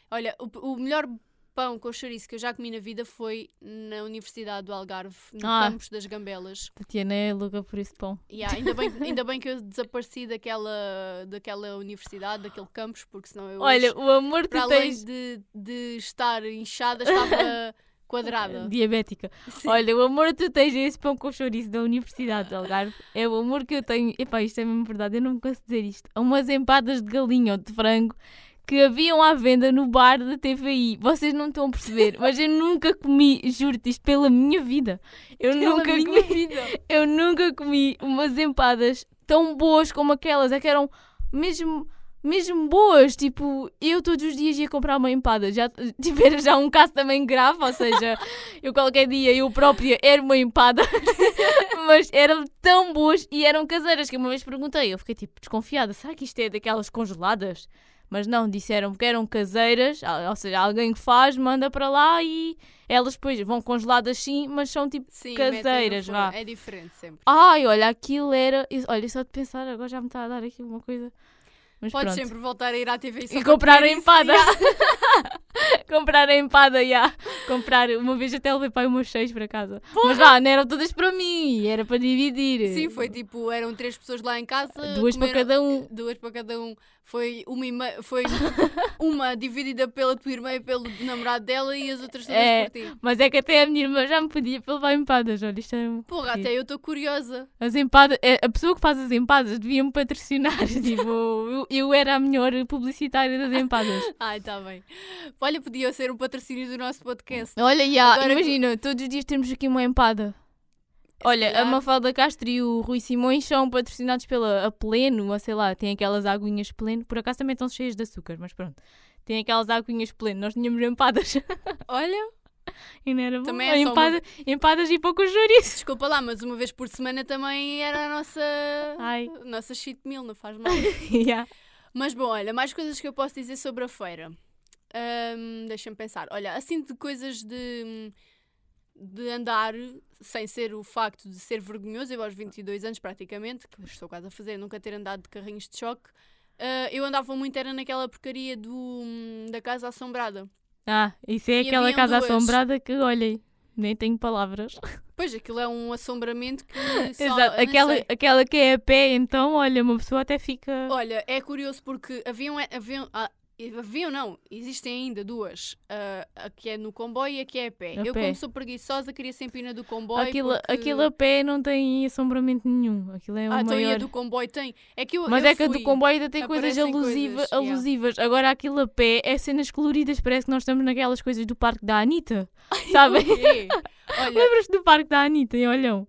Olha, o, o melhor pão com chouriço que eu já comi na vida foi na Universidade do Algarve, no Ah. campus das Gambelas. Tatiana é louca por esse pão. Yeah, ainda, bem, ainda bem que eu desapareci daquela, daquela universidade, daquele campus, porque senão eu Olha, hoje, o amor que para tu além tens. de, de estar inchada, estava quadrada. Diabética. Sim. Olha, o amor que tu tens a esse pão com chouriço da Universidade de Algarve é o amor que eu tenho. Epá, isto é mesmo verdade, eu não me canso de dizer isto. A umas empadas de galinha ou de frango que haviam à venda no bar da TVI. Vocês não estão a perceber, mas eu nunca comi, juro-te isto pela minha vida. Eu Pela nunca minha comi. vida. Eu nunca comi umas empadas tão boas como aquelas. É que eram mesmo, mesmo boas. Tipo, eu todos os dias ia comprar uma empada. Já, tipo, era já um caso também grave. Ou seja, eu qualquer dia, eu própria, era uma empada. Mas eram tão boas e eram caseiras que uma vez perguntei. Eu fiquei tipo desconfiada. Será que isto é daquelas congeladas? Mas não, disseram que eram caseiras, ou seja, alguém que faz, manda para lá e elas depois vão congeladas sim, mas são tipo Sim, caseiras, vá. É diferente sempre. Ai, olha, aquilo era. Olha, só de pensar, agora já me está a dar aqui uma coisa. Mas Podes pronto. sempre voltar a ir à TV E para comprar a empada. Comprar a empada, já. Comprar. Uma vez até levei para umas seis para casa. Mas vá, não eram todas para mim, era para dividir. Sim, foi tipo, eram três pessoas lá em casa. Duas para comeram- cada um. Duas para cada um. Foi uma, me- foi uma dividida pela tua irmã e pelo namorado dela e as outras todas É. por ti. Mas é que até a minha irmã já me pedia para levar empadas. Olha, isto é. Porra, até eu estou curiosa. As empadas, é, a pessoa que faz as empadas devia-me patrocinar. tipo, eu, eu era a melhor publicitária das empadas. Ai, está bem. Olha, podia ser um patrocínio do nosso podcast. Olha, Agora que- imagina, todos os dias temos aqui uma empada. Olha, a Mafalda Castro e o Rui Simões são patrocinados pela a Pleno, ou sei lá, tem aquelas aguinhas Pleno, por acaso também estão cheias de açúcar, mas pronto. Tem aquelas aguinhas Pleno, nós tínhamos empadas Olha, e não era bom. Também é só Empada- Empadas e pouco chouriço. desculpa lá, mas uma vez por semana também era a nossa, Ai. nossa cheat meal, não faz mal. Yeah. Mas bom, olha, mais coisas que eu posso dizer sobre a feira. Ahm, Deixa-me pensar. Olha, assim de coisas de, de andar, sem ser o facto de ser vergonhoso, eu aos 22 anos praticamente, que estou quase a fazer, nunca ter andado de carrinhos de choque, ah, eu andava muito, era naquela porcaria do, da Casa Assombrada. Ah, isso é E aquela casa duas. assombrada que, olhem, nem tenho palavras. Pois, aquilo é um assombramento que só, Exato, aquela, sei. aquela que é a pé, então, olha, uma pessoa até fica. Olha, é curioso porque haviam, haviam, ah, haviam não, existem ainda duas. ah, a que é no comboio e a que é a pé. A eu, pé. como sou preguiçosa, queria sempre ir na do comboio. Aquilo, porque... aquilo a pé não tem assombramento nenhum. Aquilo é o Ah, então e maior. a do comboio tem. É que eu, Mas eu é que a do comboio ainda tem coisas alusiva, coisas, yeah. alusivas. Agora aquilo a pé é cenas coloridas, parece que nós estamos naquelas coisas do parque da Anitta. Sabem? Lembras-te do parque da Anitta em Olhão?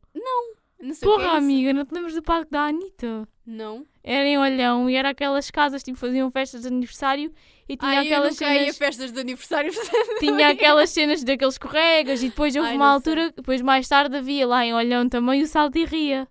Não sei o que é Porra, isso. amiga, não te lembras do parque da Anitta? Não. Era em Olhão e era aquelas casas, tipo, faziam festas de aniversário e tinha Ai, eu aquelas nunca ia a cenas. festas de aniversário. Tinha aquelas cenas daqueles corregas e depois houve Ai, uma não altura, depois mais tarde havia lá em Olhão também o salto e ria.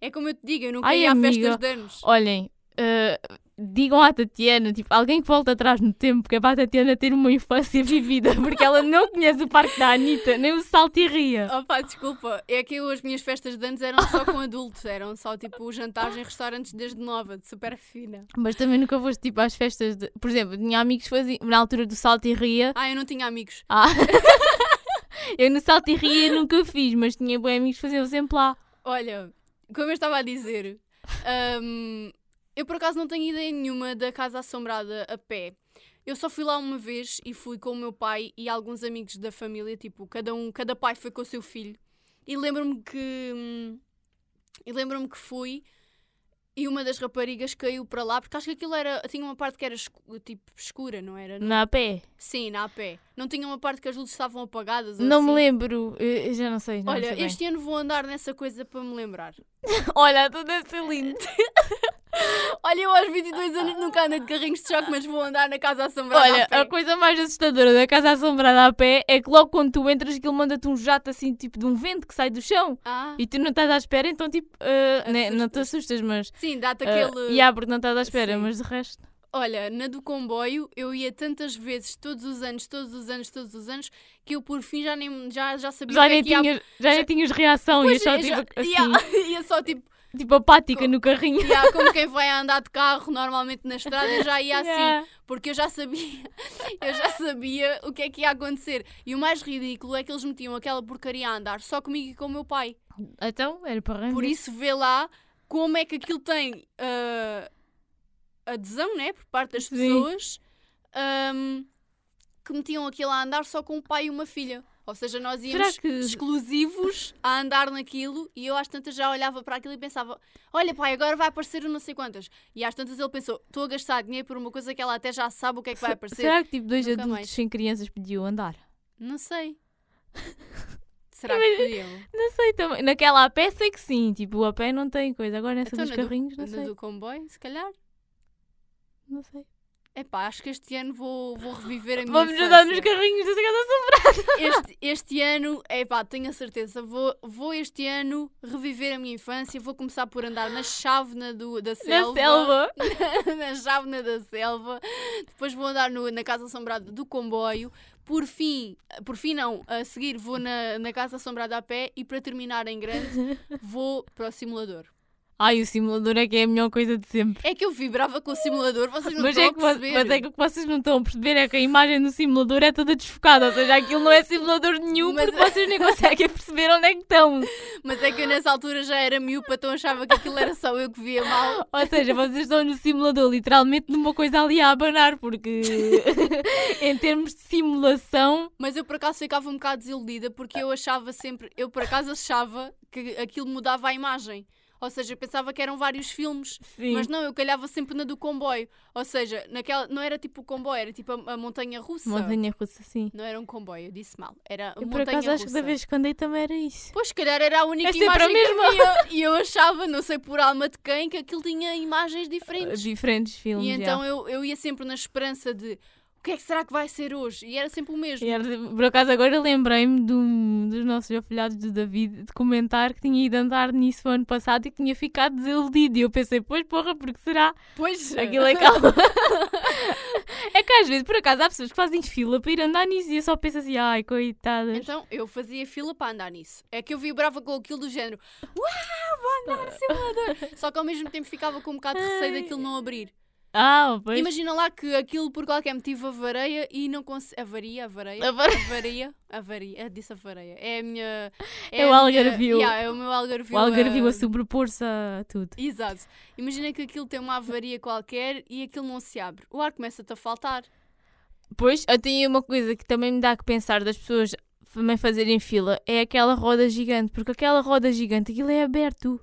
É como eu te digo, eu nunca Ai, ia a amiga. festas de anos. Olhem, eh, digam à Tatiana, tipo, alguém que volta atrás no tempo, que é para a Tatiana ter uma infância vivida, porque ela não conhece o parque da Anitta, nem o salto e ria. Oh pá, desculpa. É que eu, as minhas festas de anos eram só com adultos. Eram só tipo jantares em restaurantes desde nova, de super fina. Mas também nunca foste tipo às festas de. Por exemplo, tinha amigos que faziam. Na altura do salto e ria. Ah, eu não tinha amigos. Ah. eu no salto e ria nunca fiz, mas tinha bem amigos que faziam sempre lá. Olha, como eu estava a dizer, hum, eu por acaso não tenho ideia nenhuma da Casa Assombrada a pé. Eu só fui lá uma vez e fui com o meu pai e alguns amigos da família, tipo, cada um, cada pai foi com o seu filho. E lembro-me que hum, e lembro-me que fui e uma das raparigas caiu para lá, porque acho que aquilo era, tinha uma parte que era tipo escura, não era? Na pé. Sim, na pé. Não tinha uma parte que as luzes estavam apagadas Não me assim? lembro. Eu, já não sei. Não Olha, sei este ano vou andar nessa coisa para me lembrar. Olha, tu deve ser lindo. Olha, eu aos 22 anos nunca andei de carrinhos de choque, mas vou andar na casa assombrada. Olha, a coisa mais assustadora da casa assombrada a pé é que logo quando tu entras, aquilo manda-te um jato assim, tipo de um vento que sai do chão. Ah, E tu não estás à espera, então tipo, ah, né, não te Assustas. mas. sim, dá-te Uh, aquele. yeah, porque não estás à espera, Sim. mas de resto. Olha, na do comboio eu ia tantas vezes, todos os anos, todos os anos, todos os anos, que eu por fim já, nem, já, já sabia Já que é nem, que ia tinhas, já nem tinhas reação, Pois só é, tipo já- assim. ia- ia só tipo, tipo apática Co- no carrinho. Há como quem vai andar de carro normalmente na estrada, eu já ia assim. Yeah. Porque eu já sabia, eu já sabia o que é que ia acontecer. E o mais ridículo é que eles metiam aquela porcaria a andar só comigo e com o meu pai. Então, era para render. Por isso vê lá como é que aquilo tem ah, adesão, né? Por parte das Sim. pessoas ahm, que metiam aquilo a andar só com um pai e uma filha. Ou seja, nós íamos que- exclusivos a andar naquilo e eu às tantas já olhava para aquilo e pensava: Olha, pai, agora vai aparecer o não sei quantas. E às tantas ele pensou: Estou a gastar dinheiro por uma coisa que ela até já sabe o que é que vai aparecer. Será que tipo dois Nunca adultos mais. sem crianças podiam andar? Não sei. Será que podiam? Não sei também. Naquela a pé sei que sim. Tipo, a pé não tem coisa. Agora nessa Então, dos na do- carrinhos, não Na sei. do comboio, se calhar. Não sei. Epá, acho que este ano vou, vou reviver a minha Vamos infância. andar nos carrinhos da casa este, este ano, epá, tenho a certeza, vou, vou este ano reviver a minha infância, vou começar por andar na chávena do, da Na selva. selva. na chávena da selva. Depois vou andar no- na Casa Assombrada do comboio. Por fim, por fim não, a seguir vou na, na Casa Assombrada a pé e para terminar em grande vou para o simulador. Ai, o simulador é que é a melhor coisa de sempre. É que eu vibrava com o simulador, vocês não Mas estão é, a perceber. mas é que o que vocês não estão a perceber é que a imagem do simulador é toda desfocada. Ou seja, aquilo não é simulador nenhum Mas- porque vocês nem conseguem perceber onde é que estão. Mas é que eu nessa altura já era miúpa, então achava que aquilo era só eu que via mal. Ou seja, vocês estão no simulador literalmente numa coisa ali a abanar, porque em termos de simulação. Mas eu por acaso ficava um bocado desiludida porque eu achava sempre, eu por acaso achava que aquilo mudava a imagem. Ou seja, eu pensava que eram vários filmes, Sim. mas não, eu calhava sempre na do comboio. Ou seja, naquela, não era tipo o comboio, era tipo a, a montanha russa. Montanha russa, sim. Não era um comboio, eu disse mal. Era a Eu por montanha acaso acho que russa. da vez que andei também era isso. Pois, se calhar era a única É a imagem que mesma. havia. E eu achava, não sei por alma de quem, que aquilo tinha imagens diferentes. Diferentes filmes. E então eu, eu ia sempre na esperança de o que é que será que vai ser hoje? E era sempre o mesmo. Era- por acaso agora lembrei-me do- dos nossos afilhados de David de comentar que tinha ido andar nisso ano passado e que tinha ficado desiludido. E eu pensei, pois porra, porque será? Pois, Aquilo é calma. é que às vezes, por acaso, há pessoas que fazem fila para ir andar nisso e eu só penso assim, ai, coitadas. Então eu fazia fila para andar nisso. É que eu vibrava com aquilo do género, uau, vou andar simulador. Só que ao mesmo tempo ficava com um bocado de receio daquilo não abrir. Ah, pois. Imagina lá que aquilo por qualquer motivo avareia e não consegue. Avaria, avareia. Avare- Avaria, avaria. Eu disse avareia. É a minha. É a o minha- algarvio. Yeah, é o meu algarvio. O algarvio a- a sobrepor-se a tudo. Exato. Imagina que aquilo tem uma avaria qualquer e aquilo não se abre. O ar começa-te a faltar. Pois, eu tenho uma coisa que também me dá que pensar das pessoas também fazerem fila, é aquela roda gigante, porque aquela roda gigante, aquilo é aberto.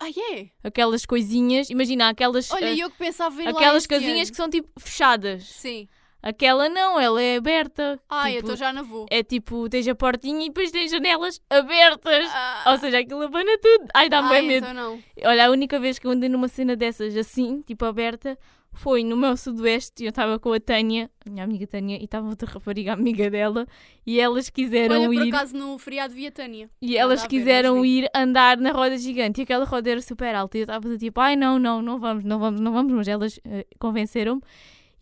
Ah, é? Aquelas coisinhas, imagina, aquelas, Olha, eh, eu que pensava lá aquelas casinhas ano. que são tipo fechadas. Sim. Aquela não, ela é aberta. Ah, eu tipo, estou já na vou. É tipo, tens a portinha e depois tens janelas abertas. Ah, Ou seja, aquilo abana tudo. Ai, dá-me ai, bem medo. então não. Olha, a única vez que eu andei numa cena dessas assim, tipo aberta, foi no meu sudoeste. Eu estava com a Tânia, a minha amiga Tânia, e estava outra rapariga amiga dela, e elas quiseram Olha, por ir. acaso no feriado via Tânia. E elas ver, quiseram vi. ir andar na roda gigante e aquela roda era super alta. E eu estava tipo, ai não, não, não vamos, não vamos, não vamos. Mas elas eh, convenceram-me.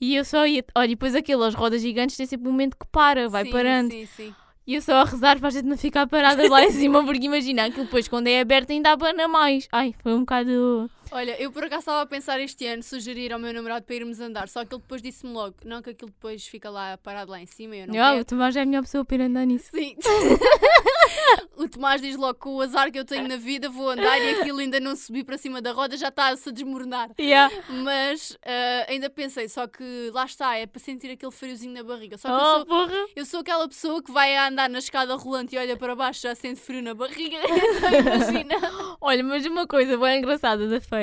E eu só ia. Olha, e depois aquelas rodas gigantes têm sempre um momento que para, vai sim, parando. Sim, sim. E eu só a rezar para a gente não ficar parada lá em cima, porque imagina, aquilo depois quando é aberto ainda abana mais. Ai, foi um bocado. Olha, eu por acaso estava a pensar este ano sugerir ao meu namorado para irmos andar, só que ele depois disse-me logo, não que aquilo depois fica lá parado lá em cima, eu não Ah, quero. o Tomás é a melhor pessoa para ir andar nisso. Sim. o Tomás diz logo com o azar que eu tenho na vida, vou andar e aquilo ainda não subi para cima da roda, já está a se desmoronar. Yeah. Mas ah, ainda pensei, só que lá está, é para sentir aquele friozinho na barriga. Só que eu, Oh, sou, porra! eu sou aquela pessoa que vai andar na escada rolante e olha para baixo já sente frio na barriga. Então imagina. Olha, mas uma coisa bem engraçada da feira,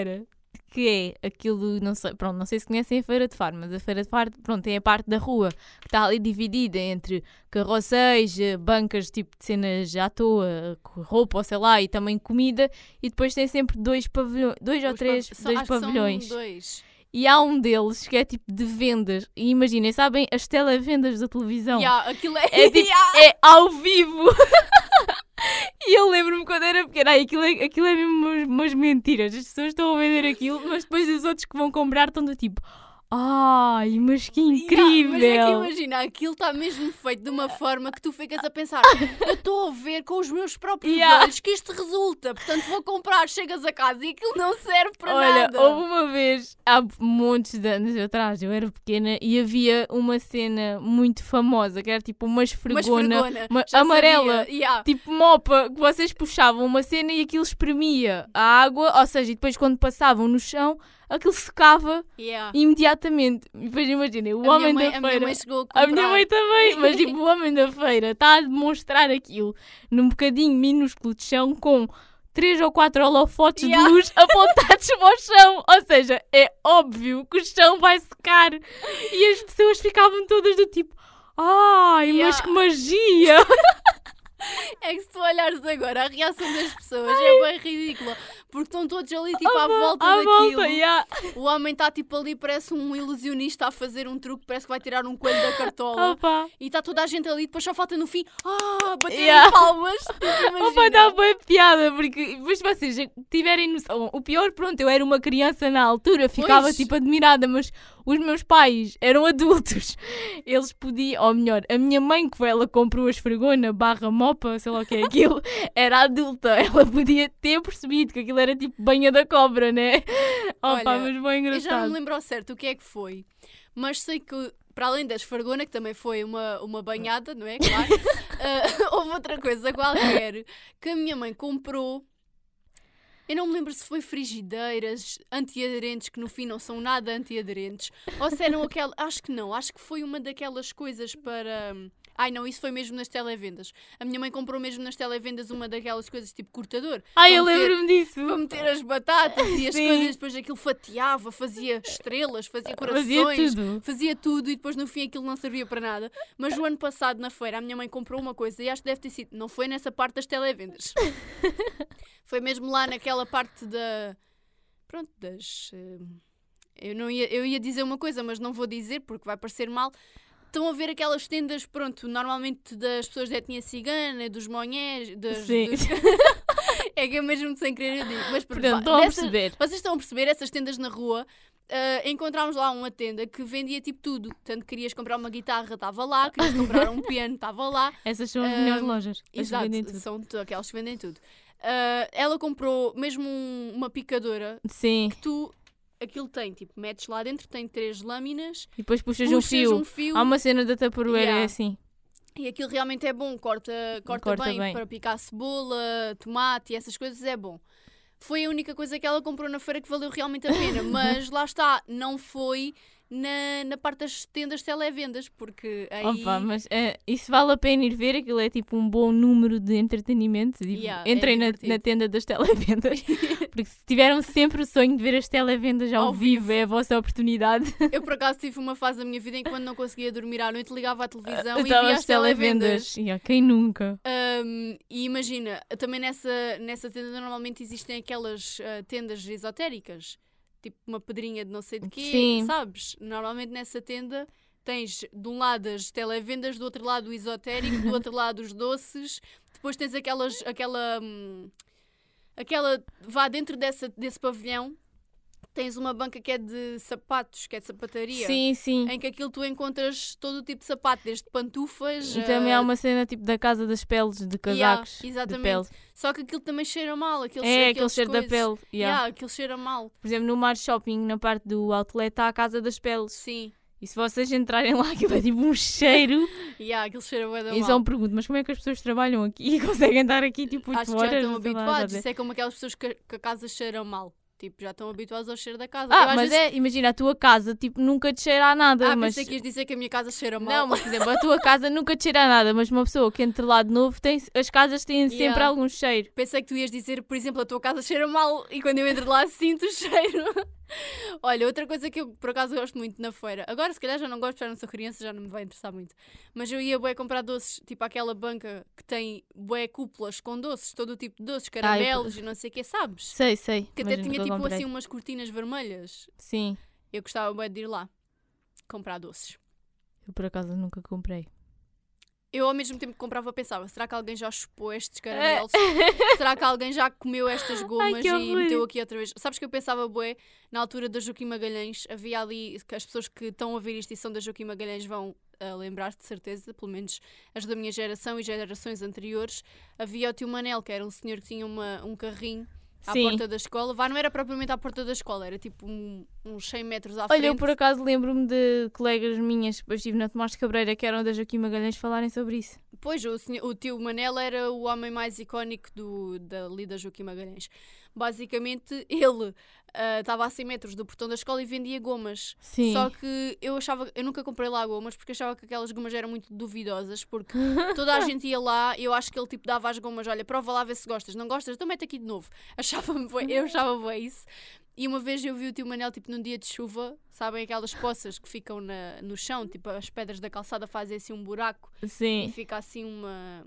que é aquilo, não sei, pronto, não sei se conhecem a Feira de Faro, mas a Feira de Faro, pronto, tem a parte da rua que está ali dividida entre carroceiros, eh, bancas tipo de cenas à toa, roupa ou sei lá, e também comida, e depois tem sempre dois pavilhões, dois ou Os três, pav- são- dois pavilhões. dois. E há um deles que é tipo de vendas, e imaginem, sabem as televendas da televisão? Yeah, aquilo é. É tipo, Yeah. é ao vivo. e eu lembro-me quando era pequena, ai, aquilo, é, aquilo é mesmo umas, umas mentiras. As pessoas estão a vender aquilo, mas depois os outros que vão comprar estão do tipo, Ai, mas que Yeah, incrível! mas é que imagina, aquilo está mesmo feito de uma forma que tu ficas a pensar: eu estou a ver com os meus próprios Yeah. olhos que isto resulta, portanto vou comprar, chegas a casa e aquilo não serve para Olha, nada. houve uma vez, há montes de anos atrás, eu era pequena e havia uma cena muito famosa que era tipo uma esfregona, uma- já amarela. sabia. Yeah. tipo mopa, que vocês puxavam uma cena e aquilo espremia a água, ou seja, e depois quando passavam no chão, aquilo secava Yeah. imediatamente. E depois imaginem, o A minha homem mãe- da A minha feira. mãe chegou a A minha mãe também, mas tipo, o homem da feira está a demonstrar aquilo num bocadinho minúsculo de chão com três ou quatro holofotes Yeah. de luz apontados para o chão. Ou seja, é óbvio que o chão vai secar. E as pessoas ficavam todas do tipo, ai, mas Yeah. que magia! É que se tu olhares agora, a reação das pessoas é bem ridícula. Porque estão todos ali, tipo, à volta à daquilo. volta, yeah. O homem está, tipo, ali, parece um ilusionista a fazer um truque, parece que vai tirar um coelho da cartola. Opa. E está toda a gente ali, depois só falta no fim, ah, bater Yeah. palmas. Tipo. Opa, dá boa piada, porque se vocês tiverem noção, o pior, pronto, eu era uma criança na altura, ficava Pois. tipo admirada, mas os meus pais eram adultos. Eles podiam, ou melhor, a minha mãe, que ela comprou a esfregona barra mopa, sei lá o que é aquilo, era adulta. Ela podia ter percebido que aquilo era tipo banha da cobra, né? Opa, Olha, mas bem Eu já não engraçado. me lembro ao certo o que é que foi, mas sei que, para além da esfargona, que também foi uma, uma banhada, não é? Claro, ah, houve outra coisa qualquer que a minha mãe comprou. Eu não me lembro se foi frigideiras antiaderentes, que no fim não são nada antiaderentes, ou se eram aquelas. Acho que não, acho que foi uma daquelas coisas para. Ai não, isso foi mesmo nas televendas. A minha mãe comprou mesmo nas televendas uma daquelas coisas tipo cortador. Ai, eu lembro-me disso. para meter as batatas e as Sim. coisas, depois aquilo fatiava, fazia estrelas, fazia corações, Fazia tudo. fazia tudo e depois no fim aquilo não servia para nada. Mas o ano passado, na feira, a minha mãe comprou uma coisa e acho que deve ter sido, não foi nessa parte das televendas. foi mesmo lá naquela parte da. Pronto, das. eh, Eu, não ia, eu ia dizer uma coisa, mas não vou dizer porque vai parecer mal. Estão a ver aquelas tendas, pronto, normalmente das pessoas da etnia cigana, dos monhés, das, Sim. dos- é que é mesmo sem querer eu digo. Mas pronto, Portanto, estão a perceber. vocês estão a perceber essas tendas na rua? ah, encontramos lá uma tenda que vendia tipo tudo. Portanto, querias comprar uma guitarra, estava lá. Querias comprar um piano, estava lá. Essas são as Ah, melhores lojas. Exato, são aquelas que vendem tudo. Ah, ela comprou mesmo um- uma picadora Sim. que tu. Aquilo tem, tipo, metes lá dentro, tem três lâminas, E depois puxas, puxas um fio. um fio Há uma cena da Tupperware, Yeah. é assim. e aquilo realmente é bom, corta, corta, Corta bem, bem. para picar cebola, tomate e essas coisas, é bom. Foi a única coisa que ela comprou na feira que valeu realmente a pena, mas lá está, não foi na, na parte das tendas televendas, porque aí. Opa, mas eh, isso vale a pena ir ver, aquilo é tipo um bom número de entretenimento. Tipo, Yeah, é entrem na, divertido. na tenda das televendas, porque se tiveram sempre o sonho de ver as televendas ao, Ao vivo, é a vossa oportunidade. Eu por acaso tive uma fase da minha vida em que quando não conseguia dormir à noite ligava à televisão e Então, via as televendas. Yeah, quem nunca? Um, e imagina, também nessa, nessa tenda normalmente existem aquelas ah, tendas esotéricas, tipo uma pedrinha de não sei de quê, Sim. sabes? Normalmente nessa tenda tens de um lado as televendas, do outro lado o esotérico, do outro lado os doces, depois tens aquelas, aquela, hum, aquela, vá dentro dessa, desse pavilhão, tens uma banca que é de sapatos, que é de sapataria. Sim, sim. Em que aquilo tu encontras todo o tipo de sapato, desde pantufas. E também ah, há uma cena tipo da casa das peles, de Yeah, casacos. de exatamente. pele. Só que aquilo também cheira mal. Aquele É, cheiro, aquele cheiro da pele. yeah. Yeah, aquilo cheira mal. Por exemplo, no Mar Shopping, na parte do outlet, está a casa das peles. Sim. E se vocês entrarem lá, aquilo é tipo um cheiro. Yeah, aquilo cheira bué da E só me pergunto, mas como é que as pessoas trabalham aqui e conseguem estar aqui tipo 8 Acho que já horas? estão habituados. Isso é como aquelas pessoas que, que a casa cheira mal. Tipo, já estão habituados ao cheiro da casa. Ah, Eu, mas vezes... é, imagina, a tua casa tipo nunca te cheira a nada. Ah, mas... pensei que ias dizer que a minha casa cheira mal. Não, mas por exemplo, a tua casa nunca te cheira a nada, mas uma pessoa que entra lá de novo, tem, as casas têm sempre Yeah. algum cheiro. Pensei que tu ias dizer, por exemplo, a tua casa cheira mal e quando eu entro lá sinto o cheiro. Olha, outra coisa que eu por acaso gosto muito na feira, agora se calhar já não gosto, já não sou criança, já não me vai interessar muito, mas eu ia bué comprar doces, tipo aquela banca que tem bué cúpulas com doces, todo o tipo de doces, caramelos e não sei o que, sabes? Sei, sei. Que até tinha nunca tipo comprei. assim umas cortinas vermelhas. Sim, Eu gostava bué de ir lá comprar doces. eu por acaso nunca comprei. Eu ao mesmo tempo que comprava pensava, será que alguém já chupou estes É. caramelos? será que alguém já comeu estas gomas que e meteu aqui outra vez? Sabes que eu pensava, bué, na altura da Joaquim Magalhães, havia ali, que as pessoas que estão a ouvir isto e são da Joaquim Magalhães vão a lembrar-se de certeza, pelo menos as da minha geração e gerações anteriores, havia o tio Manel, que era um senhor que tinha uma, um carrinho à Sim. porta da escola. Vá, não era propriamente à porta da escola, era tipo um- uns 100 metros à Olha, eu frente. por acaso lembro-me de colegas minhas, depois estive na Tomás de Cabreira, que eram da Joaquim Magalhães, falarem sobre isso. Pois, o, senhor- o tio Manel era o homem mais icónico do, da Lida Joaquim Magalhães. Basicamente, ele ah, estava a 100 metros do portão da escola e vendia gomas. Sim. Só que eu achava, eu nunca comprei lá gomas porque achava que aquelas gomas eram muito duvidosas, porque toda a gente ia lá e eu acho que ele tipo dava as gomas, olha, prova lá ver se gostas, não gostas, então mete aqui de novo. Achava-me bué- eu achava bué isso. E uma vez eu vi o tio Manel tipo num dia de chuva, sabem aquelas poças que ficam na, no chão, tipo as pedras da calçada fazem assim um buraco e Sim. fica assim uma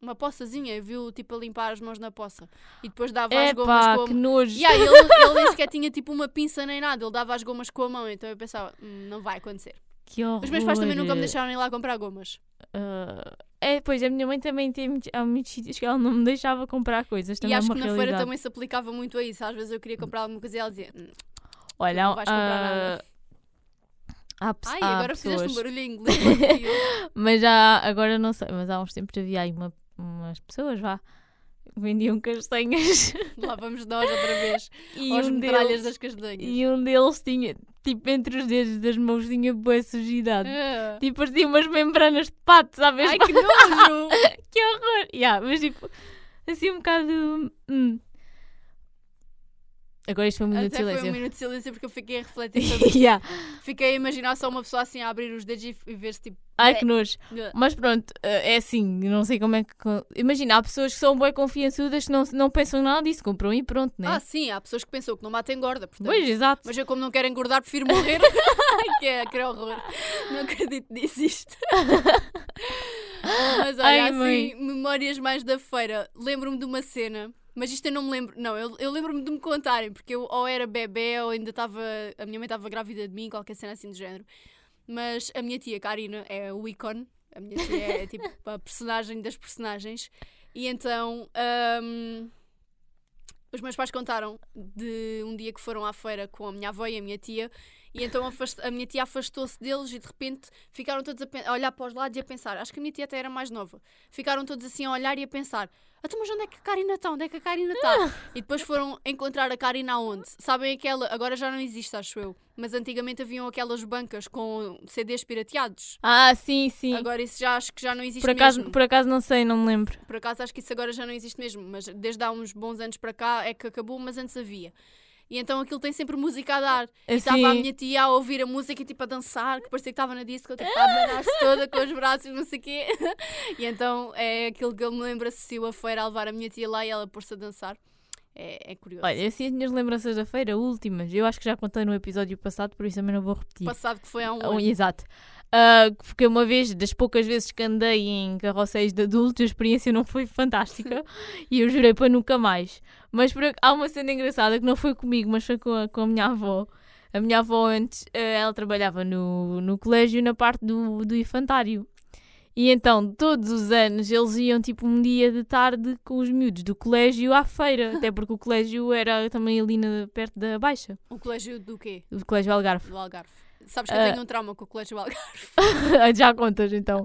uma poçazinha, viu tipo a limpar as mãos na poça e depois dava as gomas com a que nojo. aí ele, ele nem sequer tinha tipo uma pinça nem nada, ele dava as gomas com a mão, então eu pensava, "Hum, não vai acontecer. Que horror. Os meus pais também nunca me deixaram ir lá comprar gomas. Ah, é, pois, a minha mãe também tem muitos- há muitos sítios que ela não me deixava comprar coisas. Também e é acho uma que na feira também se aplicava muito a isso. Às vezes eu queria comprar alguma coisa e ela dizia, "Hum, Olha, não vais comprar ah, nada." há, pe- ai, há agora fizeste um pessoas, barulho em inglês. mas já, agora não sei, mas há uns tempos havia aí uma, umas pessoas, vá, vendiam castanhas lá vamos nós outra vez, e aos um, deles, das castanhas. e um deles tinha, tipo, entre os dedos das mãos tinha boa sujidade. Ah. Tipo, parecia umas membranas de pato, sabes? Ai, que nojo! que horror! Yeah, mas tipo, assim um bocado. hum. Agora isto foi um minuto de Até foi um silêncio. minuto de silêncio porque eu fiquei a refletir sobre. Yeah. Fiquei a imaginar só uma pessoa assim a abrir os dedos e, ver-se tipo. Ai que nojo. "Bleh". Mas pronto, eh, é assim, não sei como é que. Imagina, há pessoas que são bem confiançudas que não, não pensam nada disso, compram e pronto, né? Ah, sim, há pessoas que pensam que não mata engorda. Portanto, pois, exato. Mas eu, como não quero engordar, prefiro morrer. Que, é, que horror. Não acredito nisso isto. Mas olha, Ai, assim, memórias mais da feira. Lembro-me de uma cena, mas isto eu não me lembro. Não, eu, eu lembro-me de me contarem, porque eu ou era bebê ou ainda estava. A minha mãe estava grávida de mim, qualquer cena assim do género. Mas a minha tia Karina é o ícone. A minha tia é tipo a personagem das personagens. E então. hum, os meus pais contaram de um dia que foram à feira com a minha avó e a minha tia, e então a minha tia afastou-se deles e de repente ficaram todos a, a olhar para os lados e a pensar. Acho que a minha tia até era mais nova. Ficaram todos assim a olhar e a pensar: então, mas onde é que a Karina está? Onde é que a Karina está? e depois foram encontrar a Karina onde? Sabem aquela. Agora já não existe, acho eu. Mas antigamente haviam aquelas bancas com CDs pirateados. Ah, sim, sim. Agora isso já acho que já não existe por, acaso, mesmo. por acaso não sei, não me lembro. Por acaso acho que isso agora já não existe mesmo, mas desde há uns bons anos para cá é que acabou, mas antes havia. E então aquilo tem sempre música a dar. E estava a Assim, minha tia a ouvir a música e tipo a dançar, que parecia que estava na disco, tipo, a abanar-se toda com os braços, não sei o quê. E então é aquilo que eu me lembro assistiu a feira a levar a minha tia lá e ela pôr-se a dançar. É, é curioso. olha, assim as minhas lembranças da feira, últimas, eu acho que já contei no episódio passado, por isso também não vou repetir. Passado que foi há um Ah, ano. exato. Ah, porque uma vez, das poucas vezes que andei em carroceiros de adultos, a experiência não foi fantástica e eu jurei para nunca mais. Mas por há uma cena engraçada que não foi comigo, mas foi com a, com a minha avó. A minha avó antes, ah, ela trabalhava no, no colégio na parte do, do infantário. E então, todos os anos, eles iam tipo um dia de tarde com os miúdos do colégio à feira. Até porque o colégio era também ali na- perto da Baixa, O colégio do quê? do colégio Algarve. Do Algarve. Sabes que eu Ah. tenho um trauma com o colégio Algarve. Já contas então.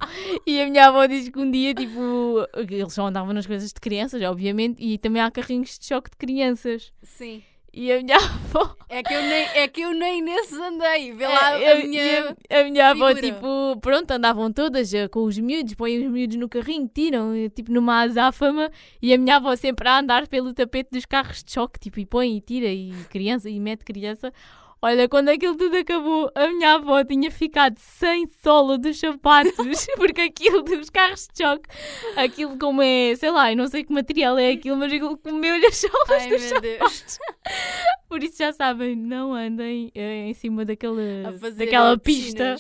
E a minha avó diz que um dia, tipo, eles só andavam nas coisas de crianças, obviamente, e também há carrinhos de choque de crianças. Sim. E a minha avó. É que eu nem, é que eu nem nesses andei. Vê lá É, a eu- minha. a, a minha avó, figura. tipo, pronto, andavam todas eh, com os miúdos, põem os miúdos no carrinho, tiram, eh, tipo, numa azáfama, e a minha avó sempre a andar pelo tapete dos carros de choque, tipo, e põe e tira, e criança, e mete criança. Olha, quando aquilo tudo acabou, a minha avó tinha ficado sem sola dos sapatos, porque aquilo dos carros de choque, aquilo como é, sei lá, eu não sei que material é aquilo, mas aquilo comeu-lhe as solas Ai dos Deus. Por isso já sabem, não andem eh, em cima daquela, daquela pista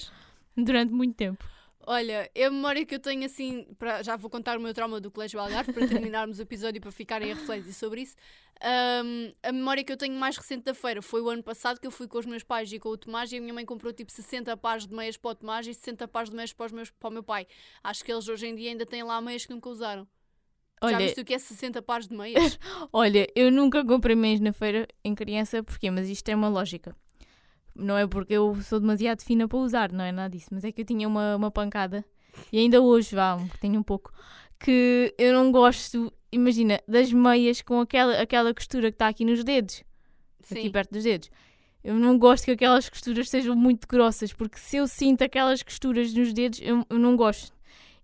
durante muito tempo. Olha, a memória que eu tenho assim, pra- já vou contar o meu trauma do Colégio Algarve para terminarmos o episódio para ficarem a refletir sobre isso. Ahm, a memória que eu tenho mais recente da feira foi o ano passado que eu fui com os meus pais e com o Tomás e a minha mãe comprou tipo 60 pares de meias para o Tomás e 60 pares de meias para, os meus, para o meu pai. Acho que eles hoje em dia ainda têm lá meias que nunca usaram. Já Olha, viste o que é 60 pares de meias? olha, eu nunca comprei meias na feira em criança, porquê? Mas isto é uma lógica. Não é porque eu sou demasiado fina para usar, não é nada disso, mas é que eu tinha uma, uma pancada, e ainda hoje, vá, tenho um pouco, que eu não gosto, imagina, das meias com aquela, aquela costura que está aqui nos dedos. aqui Sim. perto dos dedos. Eu não gosto que aquelas costuras sejam muito grossas, porque se eu sinto aquelas costuras nos dedos, eu, eu não gosto.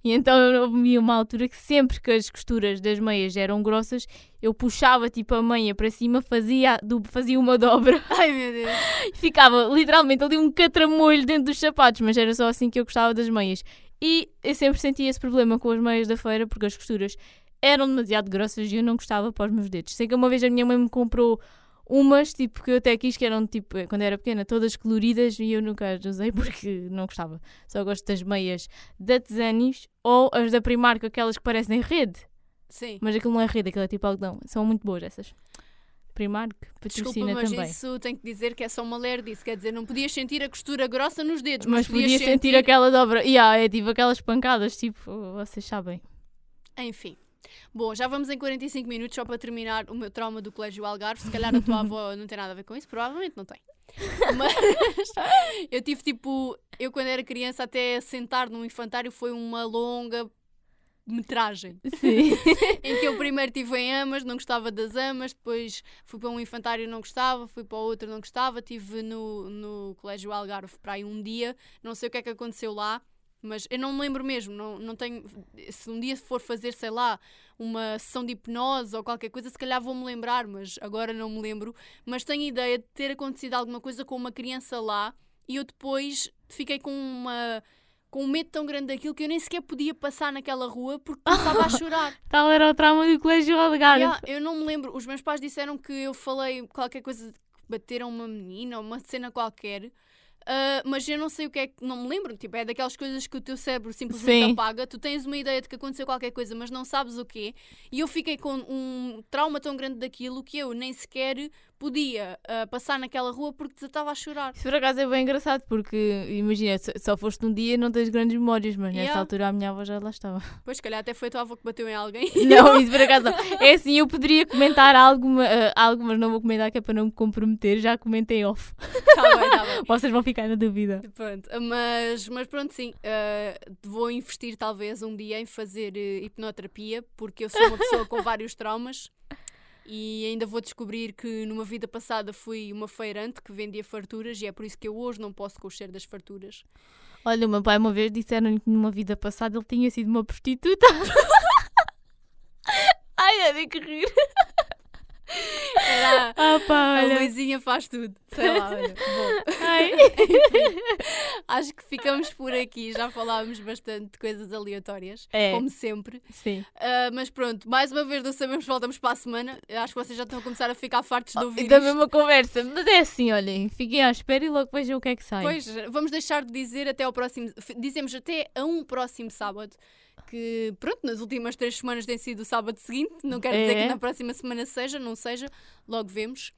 E então eu vi uma altura que sempre que as costuras das meias eram grossas, eu puxava tipo a meia para cima, fazia, do- fazia uma dobra Ai meu Deus. e ficava literalmente ali um catramolho dentro dos sapatos, mas era só assim que eu gostava das meias. E eu sempre senti esse problema com as meias da feira, porque as costuras eram demasiado grossas e eu não gostava para os meus dedos. Sei que uma vez a minha mãe me comprou umas, tipo, que eu até quis, que eram, tipo, eh, quando era pequena, todas coloridas e eu nunca as usei porque não gostava. Só gosto das meias da Tesanis ou as da Primark, aquelas que parecem rede. Sim. Mas aquilo não é rede, aquilo é tipo algodão. São muito boas essas. Primark, Desculpa, patrocina mas também. isso tenho que dizer que é só uma lerdice. Quer dizer, não podias sentir a costura grossa nos dedos, Mas mas, podia sentir aquela dobra. Yeah, é tipo aquelas pancadas, tipo, vocês sabem. Enfim. Bom, já vamos em 45 minutos só para terminar o meu trauma do Colégio Algarve. Se calhar a tua avó não tem nada a ver com isso, provavelmente não tem. Mas eu tive tipo, eu quando era criança até sentar num infantário foi uma longa metragem. Sim. em que eu primeiro estive em amas, não gostava das amas, depois fui para um infantário não gostava, fui para outro não gostava, estive no, no Colégio Algarve para aí um dia, não sei o que é que aconteceu lá, mas eu não me lembro mesmo, não, não tenho, se um dia for fazer, sei lá, uma sessão de hipnose ou qualquer coisa, se calhar vou-me lembrar, mas agora não me lembro, mas tenho ideia de ter acontecido alguma coisa com uma criança lá e eu depois fiquei com uma... Com um medo tão grande daquilo que eu nem sequer podia passar naquela rua porque começava a chorar. Tal era o trauma do colégio Algarve. Yeah, eu não me lembro. Os meus pais disseram que eu falei qualquer coisa bateram uma menina ou uma cena qualquer. Ah, mas eu não sei o que é que. Não me lembro. Tipo, é daquelas coisas que o teu cérebro simplesmente Sim. apaga. Tu tens uma ideia de que aconteceu qualquer coisa, mas não sabes o quê. E eu fiquei com um trauma tão grande daquilo que eu nem sequer podia ah, passar naquela rua porque estava a chorar. Isso por acaso é bem engraçado porque, imagina, só- só foste um dia não tens grandes memórias, mas nessa Yeah. altura a minha avó já lá estava. Pois, se calhar até foi a tua avó que bateu em alguém. Não, isso por acaso não. É assim, eu poderia comentar algo, ah, algo, mas não vou comentar que é para não me comprometer, já comentei off. tá bem, tá bem. Vocês vão ficar na dúvida. Pronto, mas, mas pronto, sim. eh, vou investir talvez um dia em fazer eh, hipnoterapia, porque eu sou uma pessoa com vários traumas e ainda vou descobrir que numa vida passada fui uma feirante que vendia farturas e é por isso que eu hoje não posso com o cheiro das farturas. Olha, o meu pai uma vez disseram que numa vida passada ele tinha sido uma prostituta. Ai, tenho que rir. Ah pá, a olha. Luizinha faz tudo. Sei lá, olha. Acho que ficamos por aqui. Já falámos bastante de coisas aleatórias, É. como sempre. Sim. Ah, mas pronto, mais uma vez não sabemos, voltamos para a semana. Acho que vocês já estão a começar a ficar fartos de ouvir Da isto. mesma conversa. Mas é assim, olhem, fiquem à espera e logo vejam o que é que sai. Pois, vamos deixar de dizer até ao próximo. Dizemos até a um próximo sábado. Que, pronto, nas últimas três semanas tem sido o sábado seguinte. Não quero dizer É. que na próxima semana seja, não seja. Logo vemos.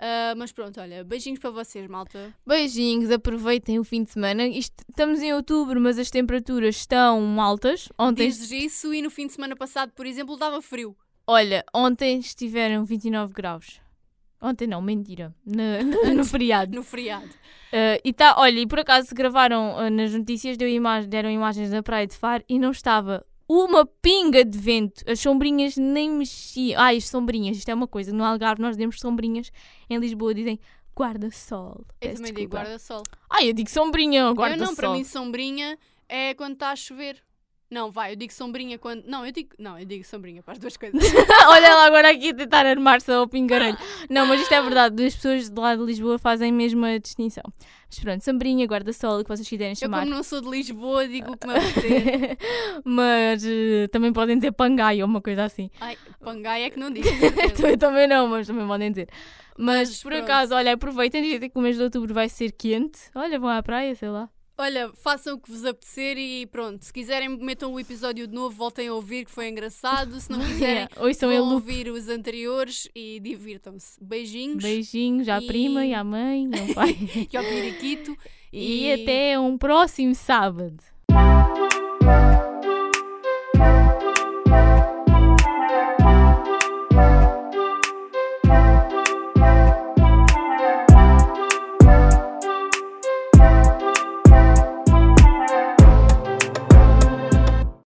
Ah, mas pronto, olha, beijinhos para vocês, malta. Beijinhos, aproveitem o fim de semana. Isto- estamos em outubro, mas as temperaturas estão altas. Ontem, Dizes isso e no fim de semana passado, por exemplo, dava frio. olha, ontem estiveram 29 graus. Ontem não, mentira. No, no- no feriado. No feriado. Uh, e tá, olha, e por acaso gravaram uh, nas notícias, deu imag- deram imagens da praia de Faro e não estava uma pinga de vento. As sombrinhas nem mexiam. Ai, as sombrinhas, isto é uma coisa. No Algarve nós demos sombrinhas. Em Lisboa dizem guarda-sol. Eu também digo guarda-sol. Ai, eu digo sombrinha, Eu guarda-sol. não, para mim sombrinha é quando está a chover. Não, vai, eu digo sombrinha quando. Não, eu digo. Não, eu digo sombrinha para as duas coisas. Olha ela agora aqui a tentar armar-se ao pingarelho. Não, mas isto é verdade. As pessoas de lá de Lisboa fazem mesmo a distinção. Mas pronto, sombrinha, guarda-sol, o que vocês quiserem Eu, chamar. como não sou de Lisboa, digo o que me apetecer. mas eh, também podem dizer pangai ou uma coisa assim. Ai, pangai é que não digo. Eu também não, mas também podem dizer. Mas, Mas por pronto. acaso, olha, aproveitem, dizem que o mês de outubro vai ser quente. Olha, vão à praia, sei lá. Olha, façam o que vos apetecer e pronto. Se quiserem, metam o episódio de novo, voltem a ouvir, que foi engraçado. Se não quiserem, Yeah, ouçam no ouvir os anteriores e divirtam-se. Beijinhos Beijinhos à E- prima e à mãe e ao pai. e ao periquito. e E- até um próximo sábado.